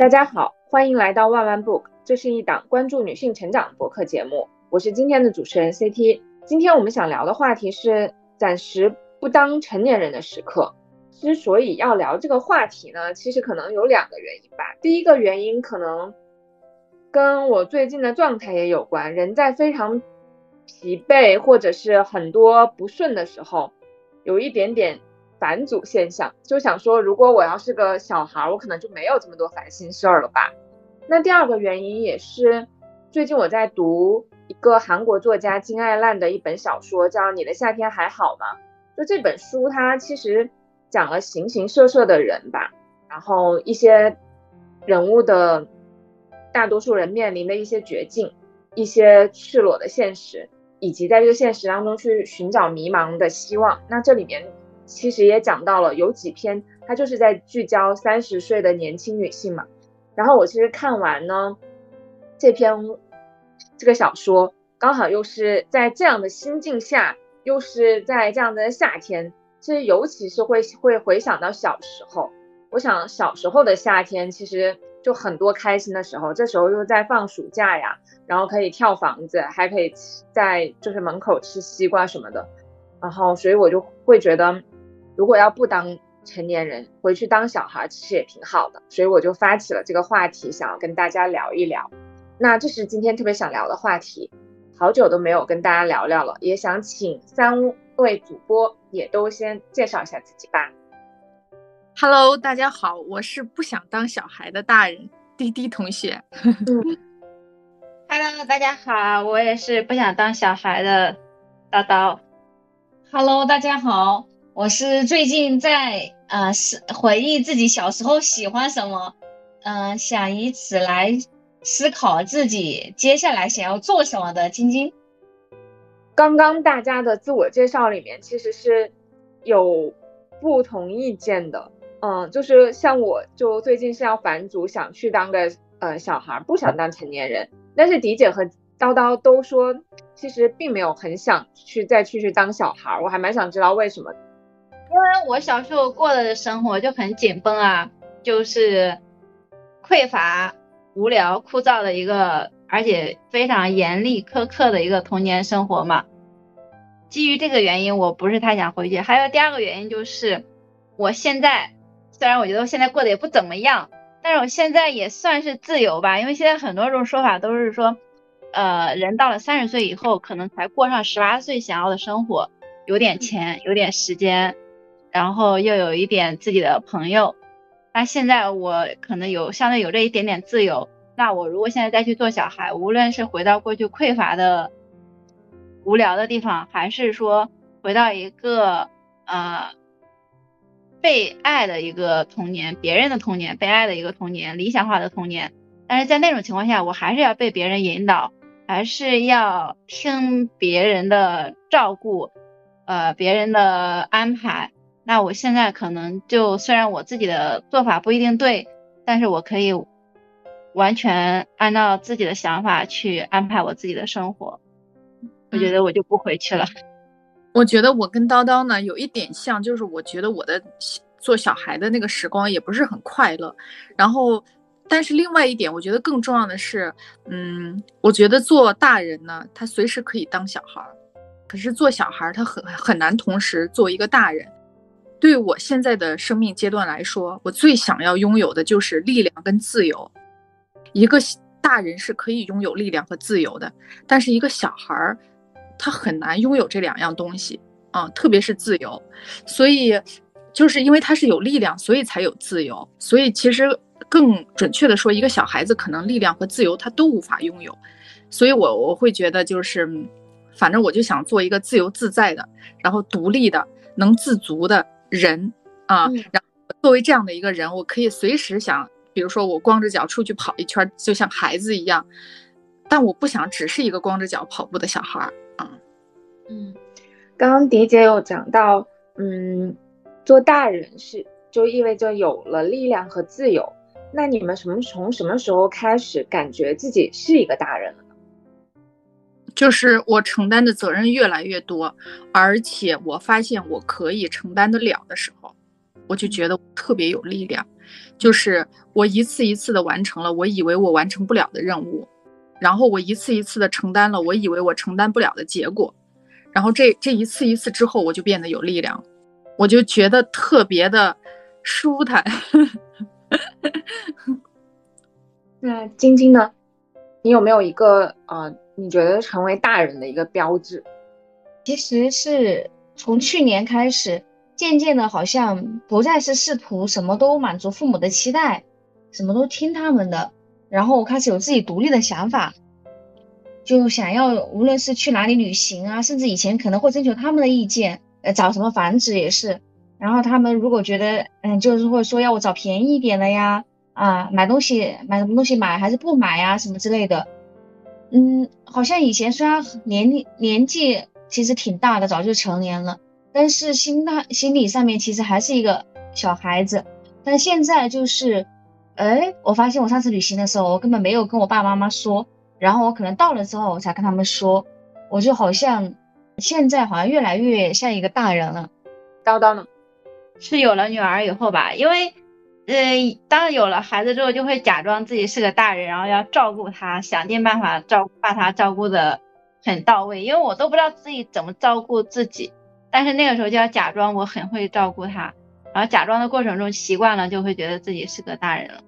大家好，欢迎来到万万 book，这是一档关注女性成长的博客节目，我是今天的主持人 CT。今天我们想聊的话题是暂时不当成年人的时刻。之所以要聊这个话题呢，其实可能有两个原因吧。第一个原因可能跟我最近的状态也有关，人在非常疲惫或者是很多不顺的时候，有一点点。返祖现象，就想说，如果我要是个小孩，我可能就没有这么多烦心事儿了吧。那第二个原因也是，最近我在读一个韩国作家金爱烂的一本小说，叫《你的夏天还好吗》。就这本书，它其实讲了形形色色的人吧，然后一些人物的大多数人面临的一些绝境，一些赤裸的现实，以及在这个现实当中去寻找迷茫的希望。那这里面。其实也讲到了有几篇，它就是在聚焦三十岁的年轻女性嘛。然后我其实看完呢这篇这个小说，刚好又是在这样的心境下，又是在这样的夏天，其实尤其是会会回想到小时候。我想小时候的夏天其实就很多开心的时候，这时候又在放暑假呀，然后可以跳房子，还可以在就是门口吃西瓜什么的。然后所以我就会觉得。如果要不当成年人，回去当小孩其实也挺好的，所以我就发起了这个话题，想要跟大家聊一聊。那这是今天特别想聊的话题，好久都没有跟大家聊聊了，也想请三位主播也都先介绍一下自己吧。Hello，大家好，我是不想当小孩的大人滴滴同学。Hello，大家好，我也是不想当小孩的叨叨。Hello，大家好。我是最近在呃思回忆自己小时候喜欢什么，嗯，想以此来思考自己接下来想要做什么的晶晶。刚刚大家的自我介绍里面其实是有不同意见的，嗯，就是像我就最近是要返祖，想去当个呃小孩，不想当成年人。但是迪姐和叨叨都说，其实并没有很想去再去去当小孩，我还蛮想知道为什么。因为我小时候过的生活就很紧绷啊，就是匮乏、无聊、枯燥的一个，而且非常严厉苛刻的一个童年生活嘛。基于这个原因，我不是太想回去。还有第二个原因就是，我现在虽然我觉得我现在过得也不怎么样，但是我现在也算是自由吧。因为现在很多种说法都是说，呃，人到了三十岁以后，可能才过上十八岁想要的生活，有点钱，有点时间。然后又有一点自己的朋友，那现在我可能有相对有这一点点自由。那我如果现在再去做小孩，无论是回到过去匮乏的、无聊的地方，还是说回到一个呃被爱的一个童年、别人的童年、被爱的一个童年、理想化的童年，但是在那种情况下，我还是要被别人引导，还是要听别人的照顾，呃，别人的安排。那我现在可能就虽然我自己的做法不一定对，但是我可以完全按照自己的想法去安排我自己的生活。我觉得我就不回去了。我觉得我跟叨叨呢有一点像，就是我觉得我的做小孩的那个时光也不是很快乐。然后，但是另外一点，我觉得更重要的是，嗯，我觉得做大人呢，他随时可以当小孩儿，可是做小孩儿他很很难同时做一个大人。对我现在的生命阶段来说，我最想要拥有的就是力量跟自由。一个大人是可以拥有力量和自由的，但是一个小孩儿，他很难拥有这两样东西啊，特别是自由。所以，就是因为他是有力量，所以才有自由。所以，其实更准确的说，一个小孩子可能力量和自由他都无法拥有。所以我我会觉得，就是反正我就想做一个自由自在的，然后独立的，能自足的。人啊，然后作为这样的一个人，我可以随时想，比如说我光着脚出去跑一圈，就像孩子一样，但我不想只是一个光着脚跑步的小孩儿啊。嗯，刚刚迪姐有讲到，嗯，做大人是就意味着有了力量和自由。那你们什么从什么时候开始感觉自己是一个大人了？就是我承担的责任越来越多，而且我发现我可以承担得了的时候，我就觉得特别有力量。就是我一次一次的完成了我以为我完成不了的任务，然后我一次一次的承担了我以为我承担不了的结果，然后这这一次一次之后，我就变得有力量，我就觉得特别的舒坦。那晶晶呢？你有没有一个呃，你觉得成为大人的一个标志？其实是从去年开始，渐渐的，好像不再是试图什么都满足父母的期待，什么都听他们的，然后我开始有自己独立的想法，就想要无论是去哪里旅行啊，甚至以前可能会征求他们的意见，呃，找什么房子也是，然后他们如果觉得，嗯，就是会说要我找便宜一点的呀。啊，买东西买什么东西买还是不买呀？什么之类的。嗯，好像以前虽然年龄年纪其实挺大的，早就成年了，但是心态心理上面其实还是一个小孩子。但现在就是，哎，我发现我上次旅行的时候，我根本没有跟我爸爸妈妈说，然后我可能到了之后我才跟他们说，我就好像现在好像越来越像一个大人了。叨叨呢？是有了女儿以后吧，因为。嗯，当有了孩子之后，就会假装自己是个大人，然后要照顾他，想尽办法照把他照顾的很到位。因为我都不知道自己怎么照顾自己，但是那个时候就要假装我很会照顾他，然后假装的过程中习惯了，就会觉得自己是个大人了。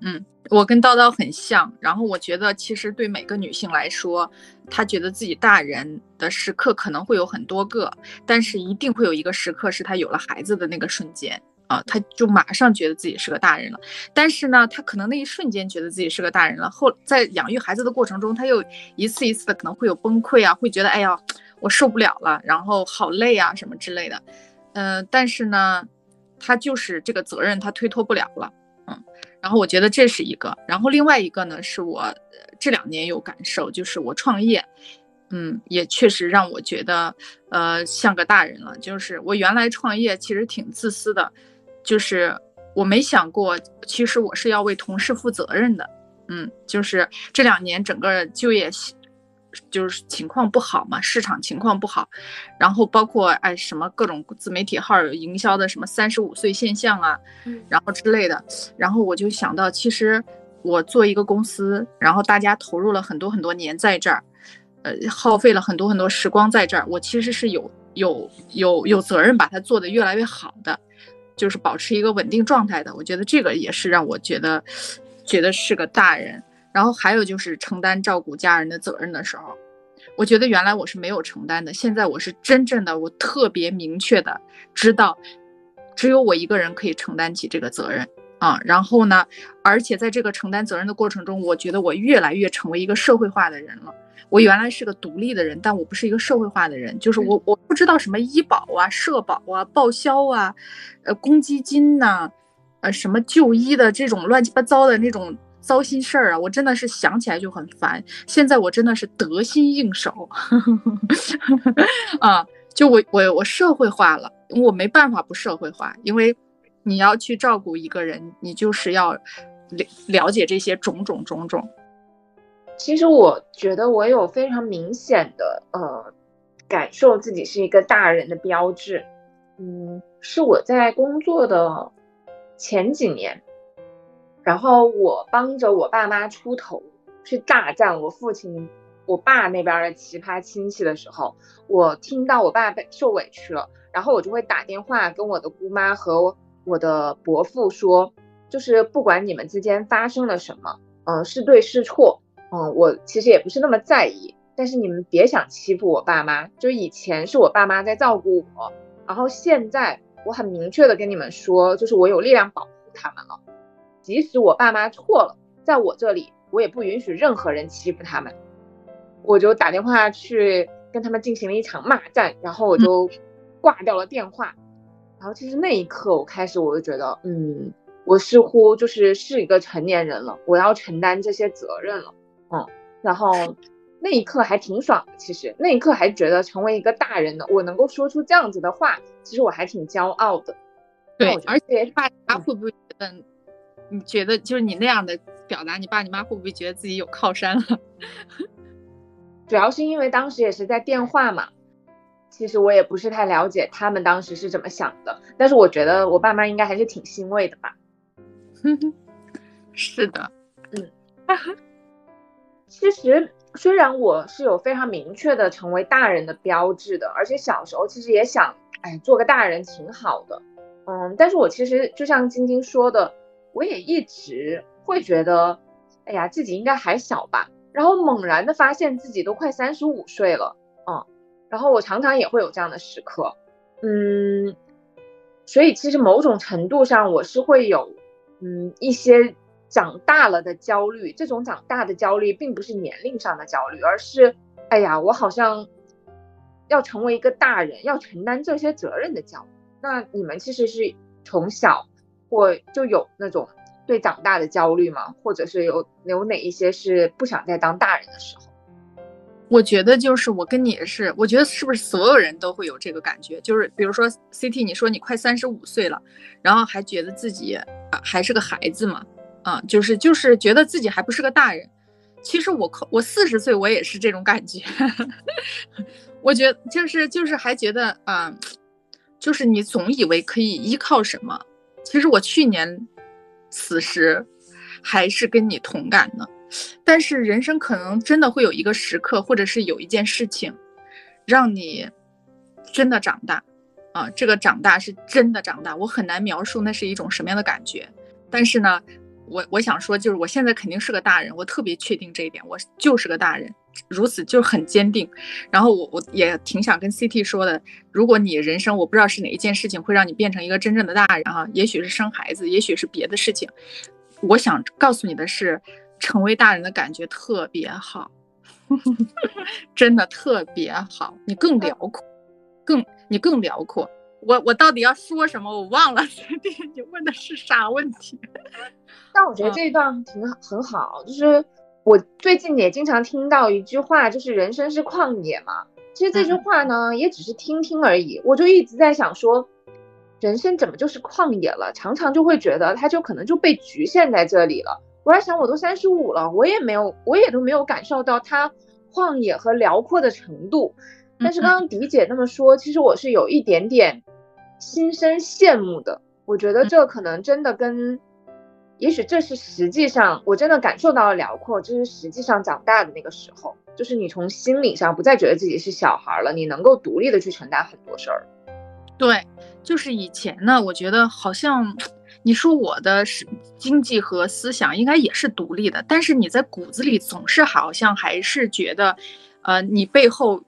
嗯，我跟叨叨很像，然后我觉得其实对每个女性来说，她觉得自己大人的时刻可能会有很多个，但是一定会有一个时刻是她有了孩子的那个瞬间。啊，他就马上觉得自己是个大人了，但是呢，他可能那一瞬间觉得自己是个大人了，后在养育孩子的过程中，他又一次一次的可能会有崩溃啊，会觉得哎呀，我受不了了，然后好累啊什么之类的，嗯，但是呢，他就是这个责任他推脱不了了，嗯，然后我觉得这是一个，然后另外一个呢，是我这两年有感受，就是我创业。嗯，也确实让我觉得，呃，像个大人了。就是我原来创业其实挺自私的，就是我没想过，其实我是要为同事负责任的。嗯，就是这两年整个就业，就是情况不好嘛，市场情况不好，然后包括哎什么各种自媒体号营销的什么三十五岁现象啊，然后之类的，然后我就想到，其实我做一个公司，然后大家投入了很多很多年在这儿。呃，耗费了很多很多时光在这儿，我其实是有有有有责任把它做得越来越好的，就是保持一个稳定状态的。我觉得这个也是让我觉得觉得是个大人。然后还有就是承担照顾家人的责任的时候，我觉得原来我是没有承担的，现在我是真正的，我特别明确的知道，只有我一个人可以承担起这个责任啊。然后呢，而且在这个承担责任的过程中，我觉得我越来越成为一个社会化的人了。我原来是个独立的人，但我不是一个社会化的人，就是我我不知道什么医保啊、社保啊、报销啊、呃公积金呐，呃什么就医的这种乱七八糟的那种糟心事儿啊，我真的是想起来就很烦。现在我真的是得心应手，啊，就我我我社会化了，我没办法不社会化，因为你要去照顾一个人，你就是要了了解这些种种种种。其实我觉得我有非常明显的呃感受自己是一个大人的标志，嗯，是我在工作的前几年，然后我帮着我爸妈出头去大战我父亲我爸那边的奇葩亲戚的时候，我听到我爸被受委屈了，然后我就会打电话跟我的姑妈和我的伯父说，就是不管你们之间发生了什么，嗯，是对是错。嗯，我其实也不是那么在意，但是你们别想欺负我爸妈。就是以前是我爸妈在照顾我，然后现在我很明确的跟你们说，就是我有力量保护他们了。即使我爸妈错了，在我这里，我也不允许任何人欺负他们。我就打电话去跟他们进行了一场骂战，然后我就挂掉了电话。然后其实那一刻，我开始我就觉得，嗯，我似乎就是是一个成年人了，我要承担这些责任了。嗯，然后那一刻还挺爽的，其实那一刻还觉得成为一个大人呢，我能够说出这样子的话，其实我还挺骄傲的。对，而且爸妈会不会觉得，你觉得就是你那样的表达，你爸你妈会不会觉得自己有靠山了？主要是因为当时也是在电话嘛，其实我也不是太了解他们当时是怎么想的，但是我觉得我爸妈应该还是挺欣慰的吧。是的，嗯，其实虽然我是有非常明确的成为大人的标志的，而且小时候其实也想，哎，做个大人挺好的，嗯，但是我其实就像晶晶说的，我也一直会觉得，哎呀，自己应该还小吧，然后猛然的发现自己都快三十五岁了，嗯，然后我常常也会有这样的时刻，嗯。所以其实某种程度上，我是会有，嗯，一些长大了的焦虑。这种长大的焦虑，并不是年龄上的焦虑，而是，哎呀，我好像要成为一个大人，要承担这些责任的焦虑。那你们其实是从小或就有那种对长大的焦虑吗？或者是有有哪一些是不想再当大人的时候？我觉得就是我跟你是，我觉得是不是所有人都会有这个感觉？就是比如说 CT，你说你快三十五岁了，然后还觉得自己还是个孩子嘛？啊，就是就是觉得自己还不是个大人。其实我我四十岁我也是这种感觉，我觉得就是就是还觉得啊，就是你总以为可以依靠什么？其实我去年此时还是跟你同感呢。但是人生可能真的会有一个时刻，或者是有一件事情，让你真的长大，啊，这个长大是真的长大，我很难描述那是一种什么样的感觉。但是呢，我我想说，就是我现在肯定是个大人，我特别确定这一点，我就是个大人，如此就很坚定。然后我我也挺想跟 CT 说的，如果你人生我不知道是哪一件事情会让你变成一个真正的大人啊，也许是生孩子，也许是别的事情，我想告诉你的是。成为大人的感觉特别好，真的特别好。你更辽阔，更你更辽阔。我我到底要说什么？我忘了。你问的是啥问题？但我觉得这一段挺很好。就是我最近也经常听到一句话，就是人生是旷野嘛。其实这句话呢，也只是听听而已。我就一直在想说，人生怎么就是旷野了？常常就会觉得，它就可能就被局限在这里了。我在想，我都三十五了，我也没有，我也都没有感受到它旷野和辽阔的程度。但是刚刚迪姐那么说，其实我是有一点点心生羡慕的。我觉得这可能真的跟，也许这是实际上我真的感受到了辽阔，这是实际上长大的那个时候，就是你从心理上不再觉得自己是小孩了，你能够独立的去承担很多事儿。对，就是以前呢，我觉得好像。你说我的是经济和思想应该也是独立的，但是你在骨子里总是好像还是觉得，呃，你背后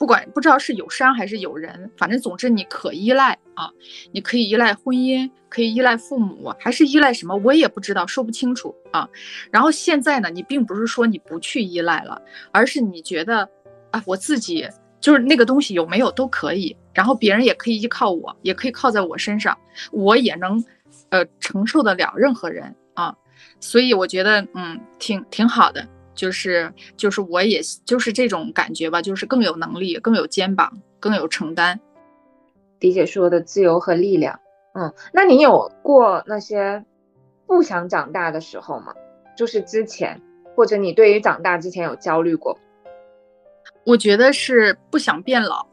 不管不知道是有山还是有人，反正总之你可依赖啊，你可以依赖婚姻，可以依赖父母，还是依赖什么，我也不知道，说不清楚啊。然后现在呢，你并不是说你不去依赖了，而是你觉得啊，我自己就是那个东西有没有都可以，然后别人也可以依靠我，也可以靠在我身上，我也能。呃，承受得了任何人啊，所以我觉得，嗯，挺挺好的，就是就是我也就是这种感觉吧，就是更有能力，更有肩膀，更有承担。迪姐说的自由和力量，嗯，那你有过那些不想长大的时候吗？就是之前，或者你对于长大之前有焦虑过？我觉得是不想变老，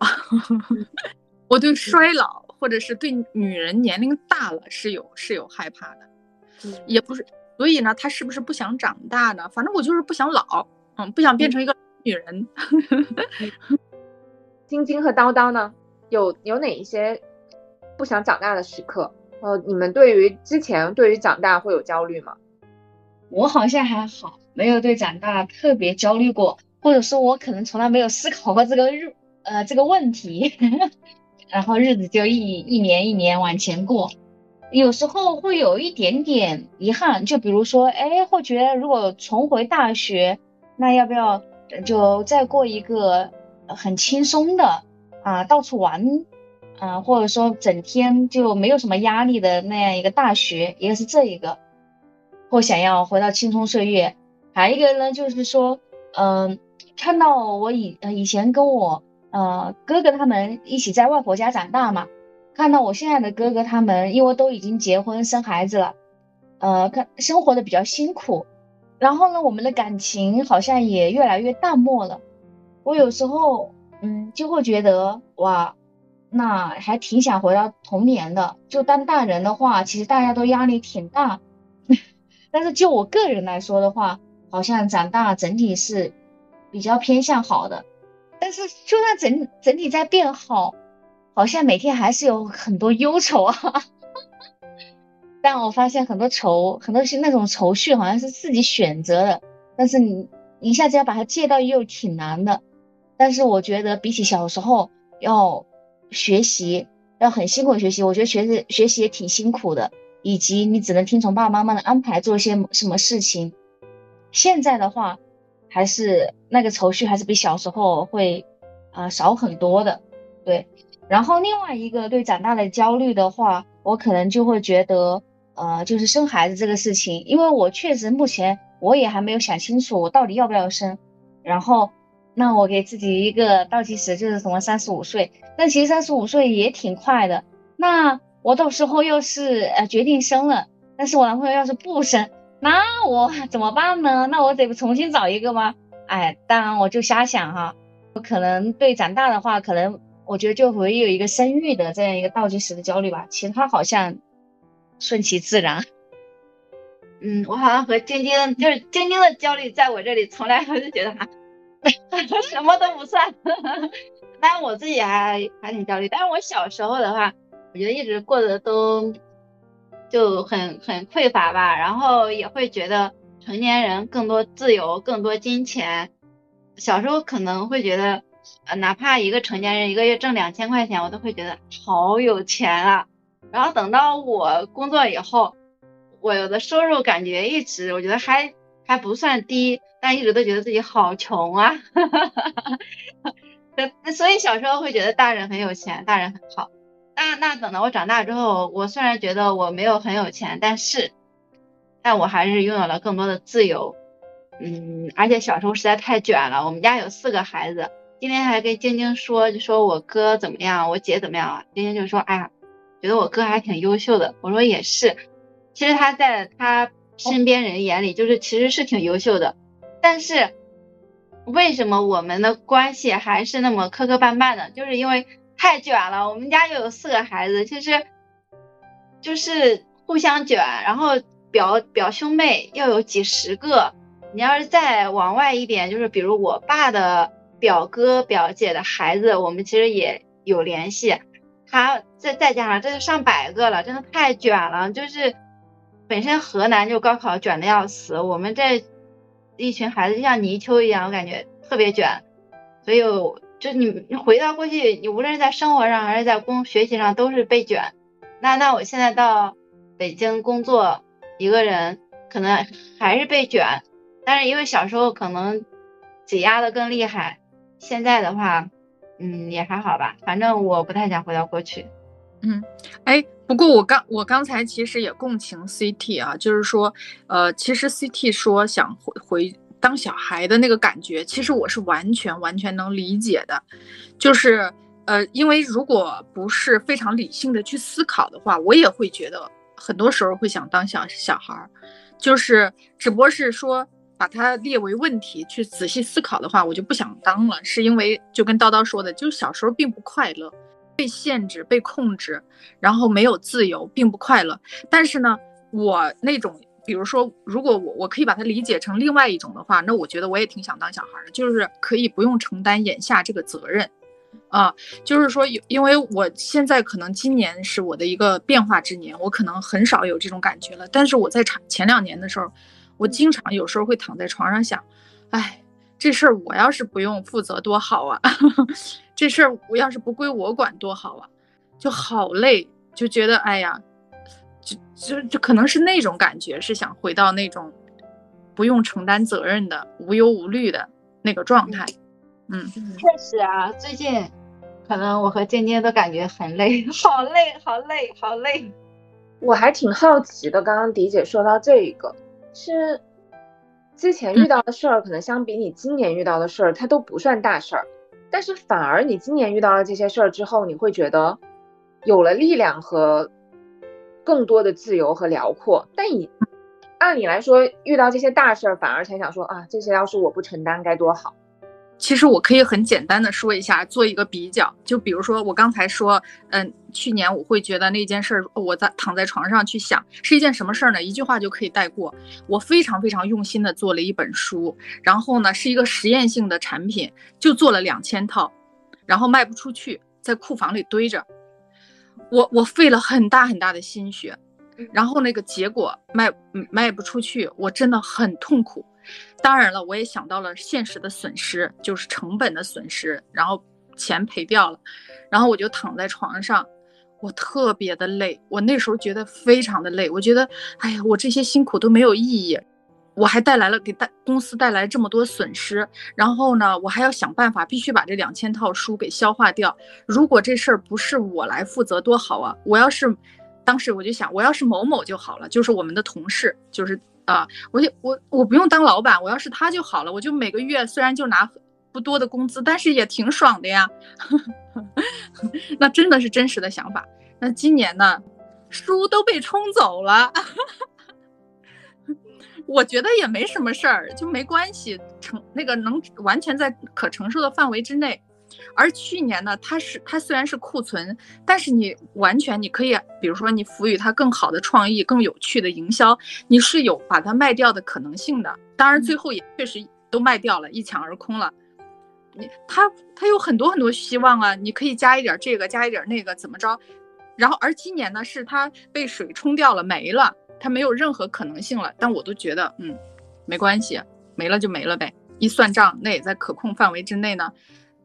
我对衰老。或者是对女人年龄大了是有是有害怕的，也不是，所以呢，她是不是不想长大呢？反正我就是不想老，嗯，不想变成一个女人。晶晶和叨叨呢，有有哪一些不想长大的时刻？呃，你们对于之前对于长大会有焦虑吗？我好像还好，没有对长大特别焦虑过，或者说，我可能从来没有思考过这个日呃这个问题。然后日子就一一年一年往前过，有时候会有一点点遗憾，就比如说，哎，会觉得如果重回大学，那要不要就再过一个很轻松的啊，到处玩啊，或者说整天就没有什么压力的那样一个大学，一个是这一个，或想要回到青葱岁月，还有一个呢就是说，嗯，看到我以以前跟我。呃，哥哥他们一起在外婆家长大嘛，看到我现在的哥哥他们，因为都已经结婚生孩子了，呃，看生活的比较辛苦，然后呢，我们的感情好像也越来越淡漠了。我有时候，嗯，就会觉得哇，那还挺想回到童年的。就当大人的话，其实大家都压力挺大，但是就我个人来说的话，好像长大整体是比较偏向好的。但是就算整整体在变好，好像每天还是有很多忧愁啊。但我发现很多愁，很多是那种愁绪，好像是自己选择的，但是你一下子要把它戒掉又挺难的。但是我觉得比起小时候要学习，要很辛苦的学习，我觉得学习学习也挺辛苦的，以及你只能听从爸爸妈妈的安排做一些什么事情。现在的话，还是那个愁绪还是比小时候会啊少很多的，然后另外一个对长大的焦虑的话，我可能就会觉得，呃，就是生孩子这个事情，因为我确实目前我也还没有想清楚我到底要不要生。然后，那我给自己一个倒计时，就是什么三十五岁。那其实三十五岁也挺快的。那我到时候要是呃决定生了，但是我男朋友要是不生，那我怎么办呢？那我得重新找一个吗？哎，当然我就瞎想哈。我可能对长大的话，可能。我觉得就会有一个生育的这样一个倒计时的焦虑吧，其他好像顺其自然。嗯，我好像和晶晶就是晶晶的焦虑，在我这里从来我就觉得哈，什么都不算。但我自己还还挺焦虑。但是我小时候的话，我觉得一直过得都就很很匮乏吧，然后也会觉得成年人更多自由，更多金钱。小时候可能会觉得。呃，哪怕一个成年人一个月挣两千块钱，我都会觉得好有钱啊。然后等到我工作以后，我的收入感觉一直我觉得还还不算低，但一直都觉得自己好穷啊。所以小时候会觉得大人很有钱，大人很好。那那等到我长大之后，我虽然觉得我没有很有钱，但是但我还是拥有了更多的自由。嗯，而且小时候实在太卷了，我们家有四个孩子。今天还跟晶晶说，就说我哥怎么样，我姐怎么样啊？晶晶就说，哎呀，觉得我哥还挺优秀的。我说也是，其实他在他身边人眼里，就是其实是挺优秀的。但是为什么我们的关系还是那么磕磕绊绊的？就是因为太卷了。我们家又有四个孩子，其实就是互相卷，然后表表兄妹又有几十个。你要是再往外一点，就是比如我爸的。表哥表姐的孩子，我们其实也有联系，他再再加上这就上百个了，真的太卷了。就是本身河南就高考卷的要死，我们这一群孩子就像泥鳅一样，我感觉特别卷。所以就你你回到过去，你无论是在生活上还是在工学习上都是被卷。那那我现在到北京工作，一个人可能还是被卷，但是因为小时候可能挤压的更厉害。现在的话，嗯，也还好吧，反正我不太想回到过去。嗯，哎，不过我刚我刚才其实也共情 CT 啊，就是说，呃，其实 CT 说想回回当小孩的那个感觉，其实我是完全完全能理解的。就是，呃，因为如果不是非常理性的去思考的话，我也会觉得很多时候会想当小小孩儿，就是只不过是说。把它列为问题去仔细思考的话，我就不想当了。是因为就跟叨叨说的，就是小时候并不快乐，被限制、被控制，然后没有自由，并不快乐。但是呢，我那种，比如说，如果我我可以把它理解成另外一种的话，那我觉得我也挺想当小孩的，就是可以不用承担眼下这个责任，啊，就是说，因为我现在可能今年是我的一个变化之年，我可能很少有这种感觉了。但是我在前前两年的时候。我经常有时候会躺在床上想，哎，这事儿我要是不用负责多好啊！这事儿我要是不归我管多好啊！就好累，就觉得哎呀，就就就可能是那种感觉，是想回到那种不用承担责任的无忧无虑的那个状态。嗯，确实啊，最近可能我和尖尖都感觉很累，好累，好累，好累。我还挺好奇的，刚刚迪姐说到这一个。是之前遇到的事儿，可能相比你今年遇到的事儿，它都不算大事儿。但是反而你今年遇到了这些事儿之后，你会觉得有了力量和更多的自由和辽阔。但你按理来说，遇到这些大事儿，反而才想说啊，这些要是我不承担该多好。其实我可以很简单的说一下，做一个比较。就比如说我刚才说，嗯，去年我会觉得那件事儿，我在躺在床上去想是一件什么事儿呢？一句话就可以带过。我非常非常用心的做了一本书，然后呢是一个实验性的产品，就做了两千套，然后卖不出去，在库房里堆着。我我费了很大很大的心血，然后那个结果卖卖不出去，我真的很痛苦。当然了，我也想到了现实的损失，就是成本的损失，然后钱赔掉了，然后我就躺在床上，我特别的累，我那时候觉得非常的累，我觉得，哎呀，我这些辛苦都没有意义，我还带来了给大公司带来这么多损失，然后呢，我还要想办法，必须把这两千套书给消化掉。如果这事儿不是我来负责，多好啊！我要是，当时我就想，我要是某某就好了，就是我们的同事，就是。啊，我就我我不用当老板，我要是他就好了，我就每个月虽然就拿不多的工资，但是也挺爽的呀。那真的是真实的想法。那今年呢，书都被冲走了，我觉得也没什么事儿，就没关系，承那个能完全在可承受的范围之内。而去年呢，它是它虽然是库存，但是你完全你可以，比如说你赋予它更好的创意、更有趣的营销，你是有把它卖掉的可能性的。当然最后也确实都卖掉了，一抢而空了。你它它有很多很多希望啊，你可以加一点这个，加一点那个，怎么着？然后而今年呢，是它被水冲掉了，没了，它没有任何可能性了。但我都觉得，嗯，没关系，没了就没了呗。一算账，那也在可控范围之内呢。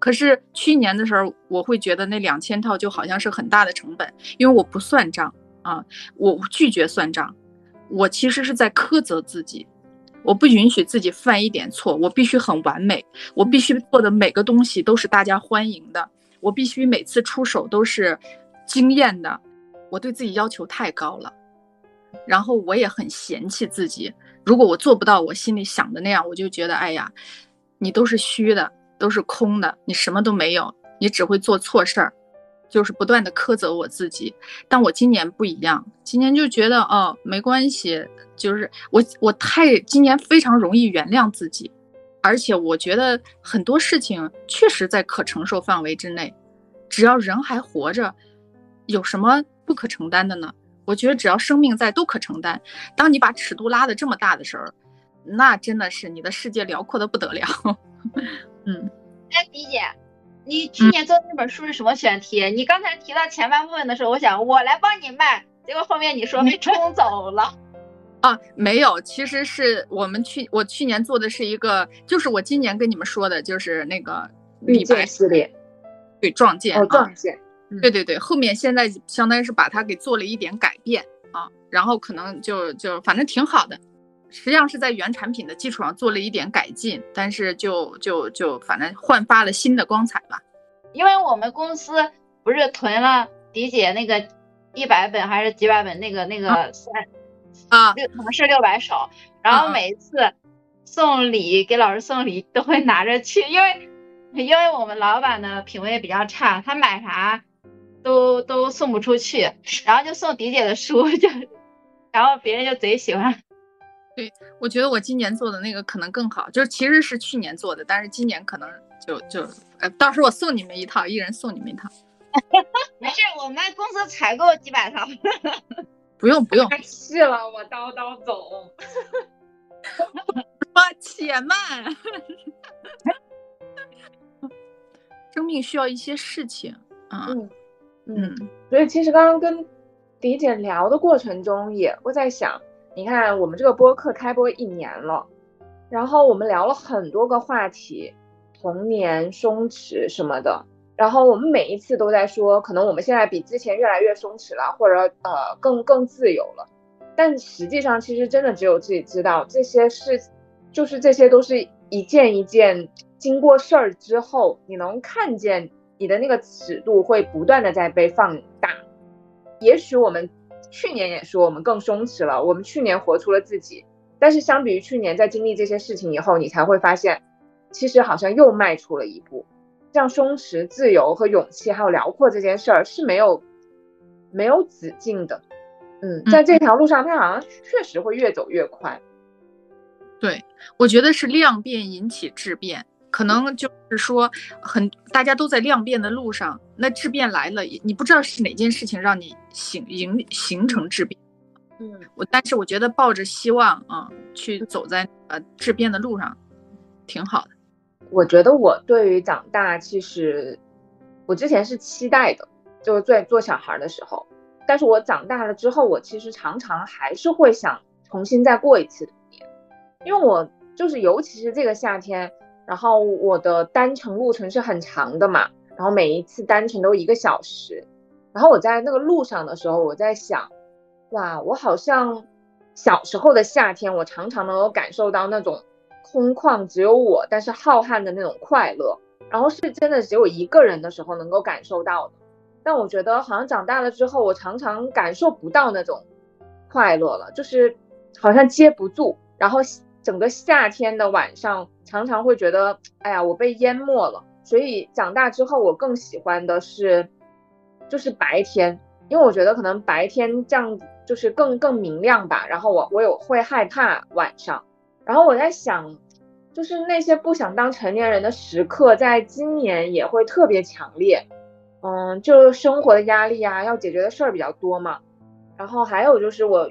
可是去年的时候，我会觉得那两千套就好像是很大的成本，因为我不算账啊，我拒绝算账，我其实是在苛责自己，我不允许自己犯一点错，我必须很完美，我必须做的每个东西都是大家欢迎的，我必须每次出手都是惊艳的，我对自己要求太高了，然后我也很嫌弃自己，如果我做不到我心里想的那样，我就觉得哎呀，你都是虚的。都是空的，你什么都没有，你只会做错事儿，就是不断的苛责我自己。但我今年不一样，今年就觉得哦，没关系，就是我我太今年非常容易原谅自己，而且我觉得很多事情确实在可承受范围之内，只要人还活着，有什么不可承担的呢？我觉得只要生命在，都可承担。当你把尺度拉的这么大的时候，那真的是你的世界辽阔的不得了。嗯，哎，迪姐，你去年做的那本书是什么选题？你刚才提到前半部分的时候，我想我来帮你卖，结果后面你说被冲走了。啊，没有，其实是我们去我去年做的是一个，就是我今年跟你们说的，就是那个李白系列，对，撞见哦，撞见，对对对，后面现在相当于是把它给做了一点改变啊，然后可能就就反正挺好的。实际上是在原产品的基础上做了一点改进，但是就就就反正焕发了新的光彩吧。因为我们公司不是囤了迪姐那个一百本还是几百本那个那个三啊六可能是六百首，然后每次送礼给老师送礼都会拿着去，因为因为我们老板的品味比较差，他买啥都都送不出去，然后就送迪姐的书，就然后别人就贼喜欢。对，我觉得我今年做的那个可能更好，就是其实是去年做的，但是今年可能就就，呃，到时候我送你们一套，一人送你们一套。没事，我们公司采购几百套。不用不用，太气了，我叨叨总。说且慢，生命需要一些事情啊。嗯嗯，所以其实刚刚跟迪姐聊的过程中，也会在想。你看，我们这个播客开播一年了，然后我们聊了很多个话题，童年、松弛什么的，然后我们每一次都在说，可能我们现在比之前越来越松弛了，或者呃更更自由了，但实际上其实真的只有自己知道，这些事就是这些都是一件一件经过事儿之后，你能看见你的那个尺度会不断的在被放大，也许我们。去年也说我们更松弛了，我们去年活出了自己，但是相比于去年，在经历这些事情以后，你才会发现，其实好像又迈出了一步。像松弛、自由和勇气，还有辽阔这件事儿是没有没有止境的。嗯，在这条路上，它好像确实会越走越宽。对，我觉得是量变引起质变，可能就是说很大家都在量变的路上，那质变来了，你不知道是哪件事情让你形形形成质变。嗯，我但是我觉得抱着希望啊，去走在呃质变的路上，挺好的。我觉得我对于长大，其实我之前是期待的，就是在做小孩的时候。但是我长大了之后，我其实常常还是会想重新再过一次童年，因为我就是尤其是这个夏天，然后我的单程路程是很长的嘛，然后每一次单程都一个小时，然后我在那个路上的时候，我在想，哇，我好像小时候的夏天，我常常能够感受到那种空旷只有我，但是浩瀚的那种快乐，然后是真的只有一个人的时候能够感受到的。但我觉得好像长大了之后，我常常感受不到那种快乐了，就是好像接不住。然后整个夏天的晚上，常常会觉得，哎呀，我被淹没了。所以长大之后，我更喜欢的是，就是白天，因为我觉得可能白天这样就是更更明亮吧。然后我我有会害怕晚上。然后我在想，就是那些不想当成年人的时刻，在今年也会特别强烈。嗯，就生活的压力啊，要解决的事儿比较多嘛。然后还有就是我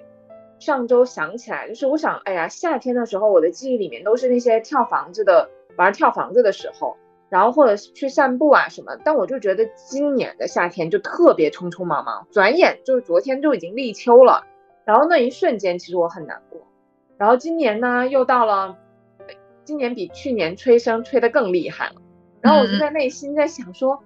上周想起来，就是我想，哎呀，夏天的时候，我的记忆里面都是那些跳房子的玩跳房子的时候，然后或者是去散步啊什么。但我就觉得今年的夏天就特别匆匆忙忙，转眼就是昨天就已经立秋了。然后那一瞬间，其实我很难过。然后今年呢，又到了，今年比去年催生催得更厉害了。然后我就在内心在想说。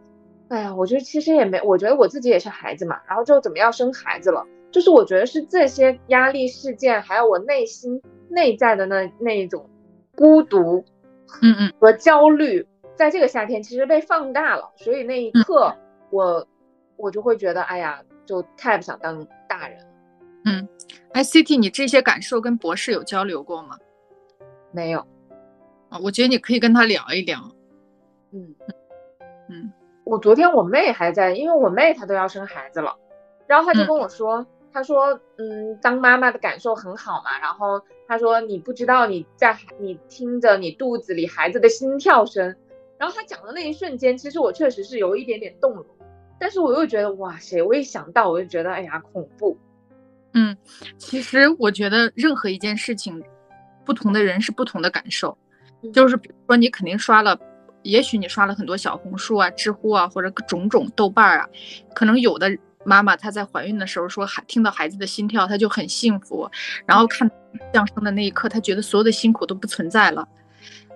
哎呀，我觉得其实也没，我觉得我自己也是孩子嘛，然后就怎么要生孩子了，就是我觉得是这些压力事件，还有我内心内在的那那一种孤独，嗯嗯和焦虑，在这个夏天其实被放大了，所以那一刻我我就会觉得，哎呀，就太不想当大人。嗯，哎，CT，你这些感受跟博士有交流过吗？没有。啊，我觉得你可以跟他聊一聊。嗯嗯。我昨天我妹还在，因为我妹她都要生孩子了，然后她就跟我说，她说，嗯，当妈妈的感受很好嘛，然后他说你不知道你在你听着你肚子里孩子的心跳声，然后他讲的那一瞬间，其实我确实是有一点点动容，但是我又觉得哇塞，我一想到我就觉得哎呀恐怖。嗯，其实我觉得任何一件事情，不同的人是不同的感受，就是比如说你肯定刷了。也许你刷了很多小红书啊、知乎啊，或者种种豆瓣啊，可能有的妈妈她在怀孕的时候说，孩听到孩子的心跳，她就很幸福，然后看降生的那一刻，她觉得所有的辛苦都不存在了。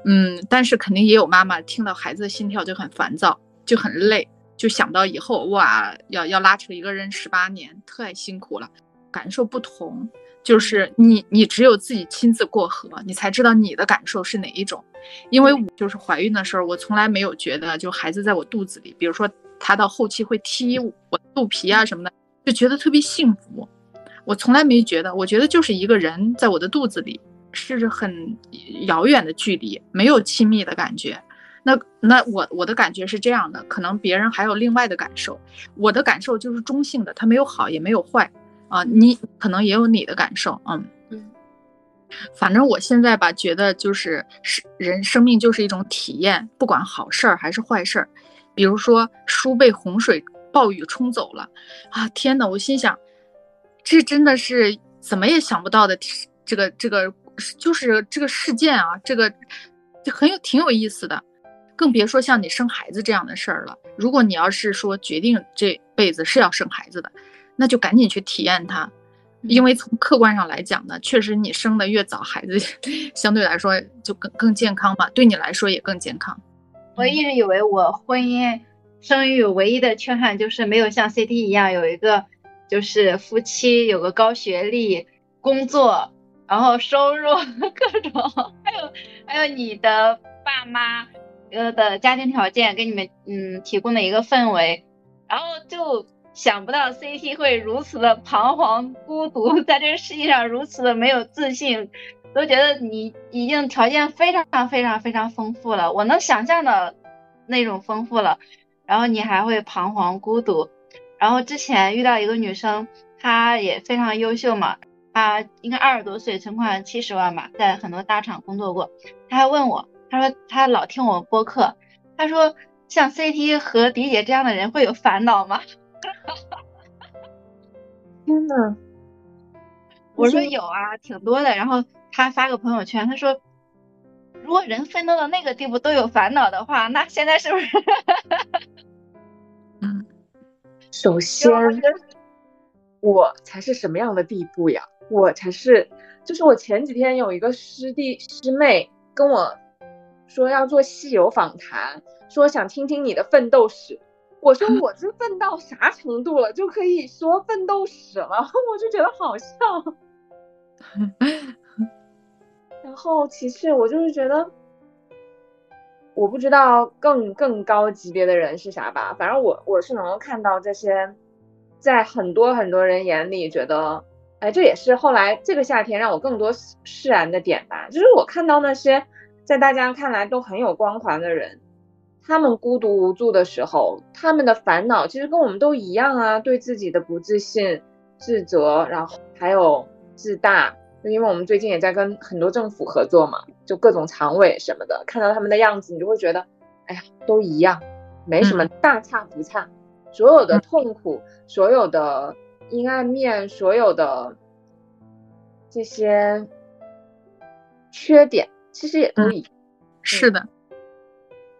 嗯，但是肯定也有妈妈听到孩子的心跳就很烦躁，就很累，就想到以后哇，要要拉扯一个人十八年，太辛苦了，感受不同。就是你，你只有自己亲自过河，你才知道你的感受是哪一种。因为我就是怀孕的时候，我从来没有觉得就孩子在我肚子里，比如说他到后期会踢我肚皮啊什么的，就觉得特别幸福。我从来没觉得，我觉得就是一个人在我的肚子里，是很遥远的距离，没有亲密的感觉。那那我我的感觉是这样的，可能别人还有另外的感受，我的感受就是中性的，它没有好也没有坏。啊，你可能也有你的感受，嗯嗯，反正我现在吧，觉得就是是人生命就是一种体验，不管好事儿还是坏事儿。比如说书被洪水暴雨冲走了，啊天呐，我心想，这真的是怎么也想不到的，这个这个就是这个事件啊，这个就很有挺有意思的，更别说像你生孩子这样的事儿了。如果你要是说决定这辈子是要生孩子的。那就赶紧去体验它，因为从客观上来讲呢，确实你生的越早，孩子 相对来说就更更健康嘛，对你来说也更健康。我一直以为我婚姻生育唯一的缺憾就是没有像 CT 一样有一个就是夫妻有个高学历、工作，然后收入 各种，还有还有你的爸妈呃的家庭条件给你们嗯提供的一个氛围，然后就。想不到 CT 会如此的彷徨孤独，在这个世界上如此的没有自信，都觉得你已经条件非常非常非常丰富了，我能想象的那种丰富了，然后你还会彷徨孤独。然后之前遇到一个女生，她也非常优秀嘛，她应该二十多岁，存款七十万吧，在很多大厂工作过，她还问我，她说她老听我播客，她说像 CT 和迪姐这样的人会有烦恼吗？天呐，我说有啊，挺多的。然后他发个朋友圈，他说如果人奋斗到那个地步都有烦恼的话，那现在是不是？嗯，首先我才是什么样的地步呀？我才是，就是我前几天有一个师弟师妹跟我说要做西游访谈，说想听听你的奋斗史。我说 我这奋到啥程度了，就可以说奋斗史了，我就觉得好笑。然后其次，我就是觉得，我不知道更更高级别的人是啥吧，反正我我是能够看到这些，在很多很多人眼里觉得，哎，这也是后来这个夏天让我更多释然的点吧，就是我看到那些在大家看来都很有光环的人。他们孤独无助的时候，他们的烦恼其实跟我们都一样啊，对自己的不自信、自责，然后还有自大。就因为我们最近也在跟很多政府合作嘛，就各种常委什么的，看到他们的样子，你就会觉得，哎呀，都一样，没什么大差不差。所有的痛苦，所有的阴暗面，所有的这些缺点，其实也都一样。是的。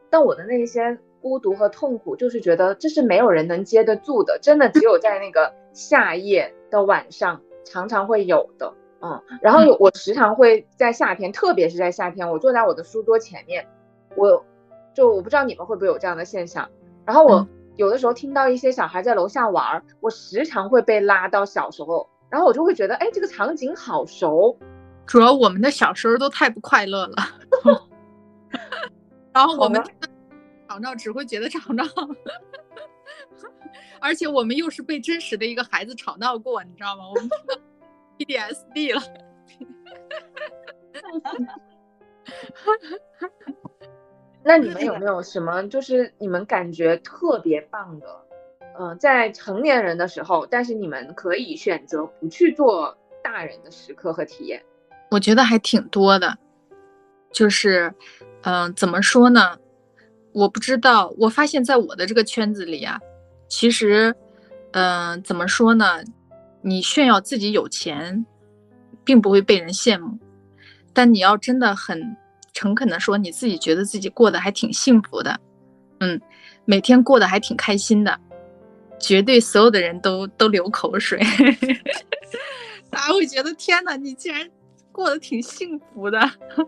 但我的那些孤独和痛苦，就是觉得这是没有人能接得住的，真的只有在那个夏夜的晚上，常常会有的。嗯，然后我时常会在夏天，特别是在夏天，我坐在我的书桌前面，我就我不知道你们会不会有这样的现象。然后我有的时候听到一些小孩在楼下玩，我时常会被拉到小时候，然后我就会觉得，哎，这个场景好熟。主要我们的小时候都太不快乐了。然后我们吵闹只会觉得吵闹，而且我们又是被真实的一个孩子吵闹过，你知道吗？我们 PDSD 了。那你们有没有什么就是你们感觉特别棒的？嗯，在成年人的时候，但是你们可以选择不去做大人的时刻和体验。我觉得还挺多的，就是。嗯，怎么说呢？我不知道。我发现，在我的这个圈子里啊，其实，嗯，怎么说呢？你炫耀自己有钱，并不会被人羡慕。但你要真的很诚恳的说，你自己觉得自己过得还挺幸福的，嗯，每天过得还挺开心的，绝对所有的人都都流口水。大家会觉得，天哪，你竟然过得挺幸福的。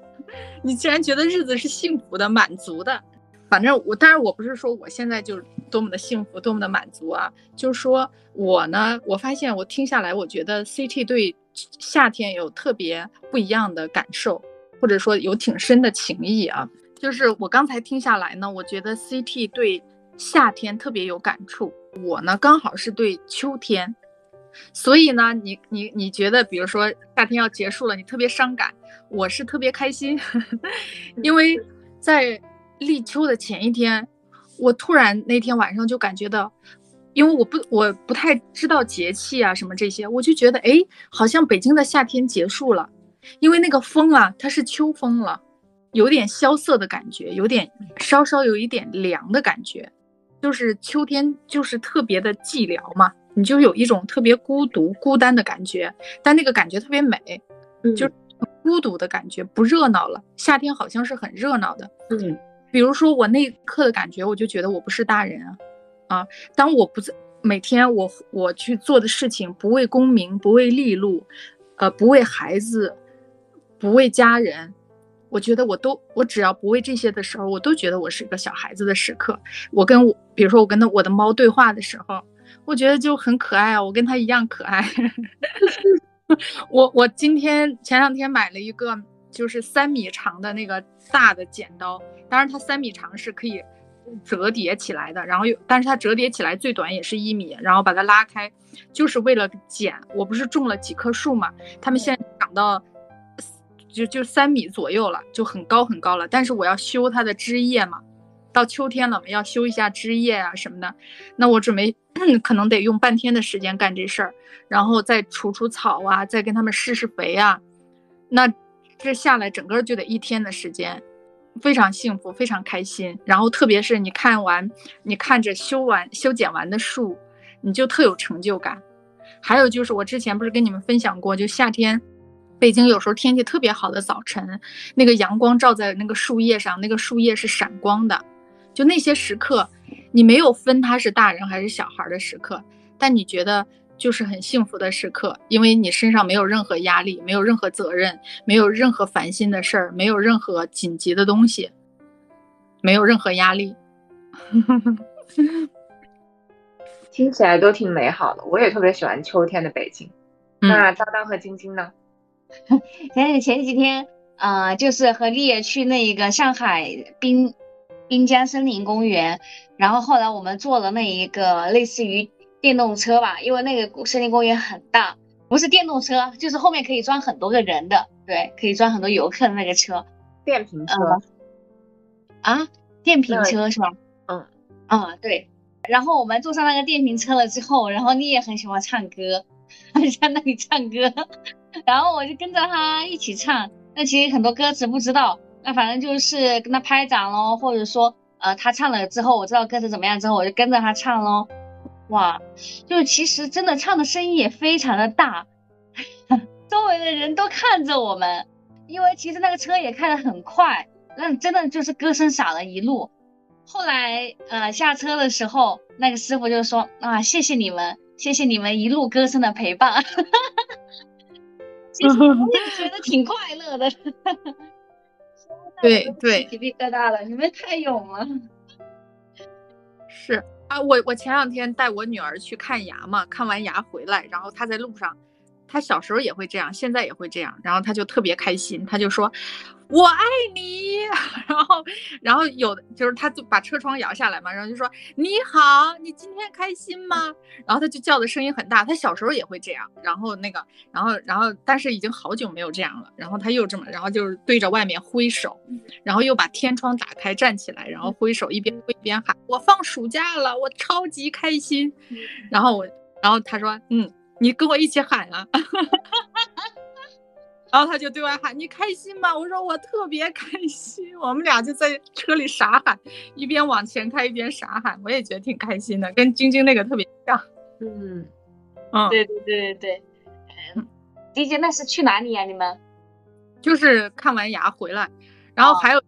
你竟然觉得日子是幸福的、满足的，反正我，当然我不是说我现在就多么的幸福、多么的满足啊，就是说我呢，我发现我听下来，我觉得 CT 对夏天有特别不一样的感受，或者说有挺深的情谊啊。就是我刚才听下来呢，我觉得 CT 对夏天特别有感触，我呢刚好是对秋天。所以呢，你你你觉得，比如说夏天要结束了，你特别伤感，我是特别开心，因为在立秋的前一天，我突然那天晚上就感觉到，因为我不我不太知道节气啊什么这些，我就觉得哎，好像北京的夏天结束了，因为那个风啊，它是秋风了，有点萧瑟的感觉，有点稍稍有一点凉的感觉，就是秋天就是特别的寂寥嘛。你就有一种特别孤独、孤单的感觉，但那个感觉特别美，就是孤独的感觉，不热闹了。夏天好像是很热闹的，嗯。比如说我那一刻的感觉，我就觉得我不是大人啊，啊！当我不在每天我我去做的事情，不为功名，不为利禄，呃，不为孩子，不为家人，我觉得我都我只要不为这些的时候，我都觉得我是一个小孩子的时刻。我跟我，比如说我跟我的猫对话的时候。我觉得就很可爱啊，我跟他一样可爱。我我今天前两天买了一个就是三米长的那个大的剪刀，当然它三米长是可以折叠起来的，然后又，但是它折叠起来最短也是一米，然后把它拉开，就是为了剪。我不是种了几棵树嘛，它们现在长到就就三米左右了，就很高很高了，但是我要修它的枝叶嘛。到秋天了嘛，要修一下枝叶啊什么的，那我准备 可能得用半天的时间干这事儿，然后再除除草啊，再跟他们施施肥啊，那这下来整个就得一天的时间。非常幸福，非常开心。然后特别是你看完，你看着修完修剪完的树，你就特有成就感。还有就是我之前不是跟你们分享过，就夏天，北京有时候天气特别好的早晨，那个阳光照在那个树叶上，那个树叶是闪光的，就那些时刻，你没有分他是大人还是小孩的时刻，但你觉得。就是很幸福的时刻，因为你身上没有任何压力，没有任何责任，没有任何烦心的事儿，没有任何紧急的东西，没有任何压力，听起来都挺美好的。我也特别喜欢秋天的北京。那张张和晶晶呢？前前几天，呃，就是和丽叶去那一个上海滨滨江森林公园，然后后来我们坐了那一个类似于。电动车吧，因为那个森林公园很大，不是电动车，就是后面可以装很多个人的，对，可以装很多游客的那个车，电瓶车，啊，电瓶车是吧？嗯，啊，对。然后我们坐上那个电瓶车了之后，然后你也很喜欢唱歌，在那里唱歌，然后我就跟着他一起唱。那其实很多歌词不知道，那反正就是跟他拍掌喽，或者说，呃，他唱了之后，我知道歌词怎么样之后，我就跟着他唱喽。哇，就是其实真的唱的声音也非常的大，周围的人都看着我们，因为其实那个车也开得很快，那真的就是歌声洒了一路。后来呃下车的时候，那个师傅就说啊谢谢你们，谢谢你们一路歌声的陪伴，其实我也觉得挺快乐的。对 对，鸡皮疙瘩了，你们太勇了，是。啊，我我前两天带我女儿去看牙嘛，看完牙回来，然后她在路上，她小时候也会这样，现在也会这样，然后她就特别开心，她就说。我爱你，然后，然后有的就是他就把车窗摇下来嘛，然后就说你好，你今天开心吗？然后他就叫的声音很大，他小时候也会这样，然后那个，然后，然后，但是已经好久没有这样了，然后他又这么，然后就是对着外面挥手，然后又把天窗打开站起来，然后挥手一边挥一边喊我放暑假了，我超级开心，然后我，然后他说嗯，你跟我一起喊啊。然后他就对外喊：“你开心吗？”我说：“我特别开心。”我们俩就在车里傻喊，一边往前开一边傻喊。我也觉得挺开心的，跟晶晶那个特别像。嗯，嗯，对对对对对。嗯，晶晶那是去哪里呀？你们？就是看完牙回来，然后还有。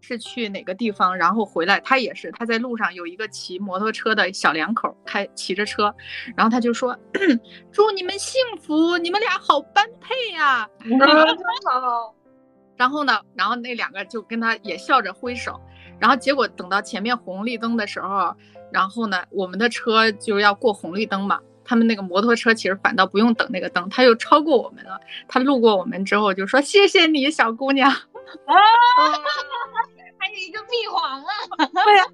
是去哪个地方，然后回来，他也是他在路上有一个骑摩托车的小两口开骑着车，然后他就说：“ 祝你们幸福，你们俩好般配呀。”真好。然后呢，然后那两个就跟他也笑着挥手，然后结果等到前面红绿灯的时候，然后呢，我们的车就要过红绿灯嘛，他们那个摩托车其实反倒不用等那个灯，他又超过我们了。他路过我们之后就说：“谢谢你，小姑娘。”啊，还有一个闭环啊！对呀，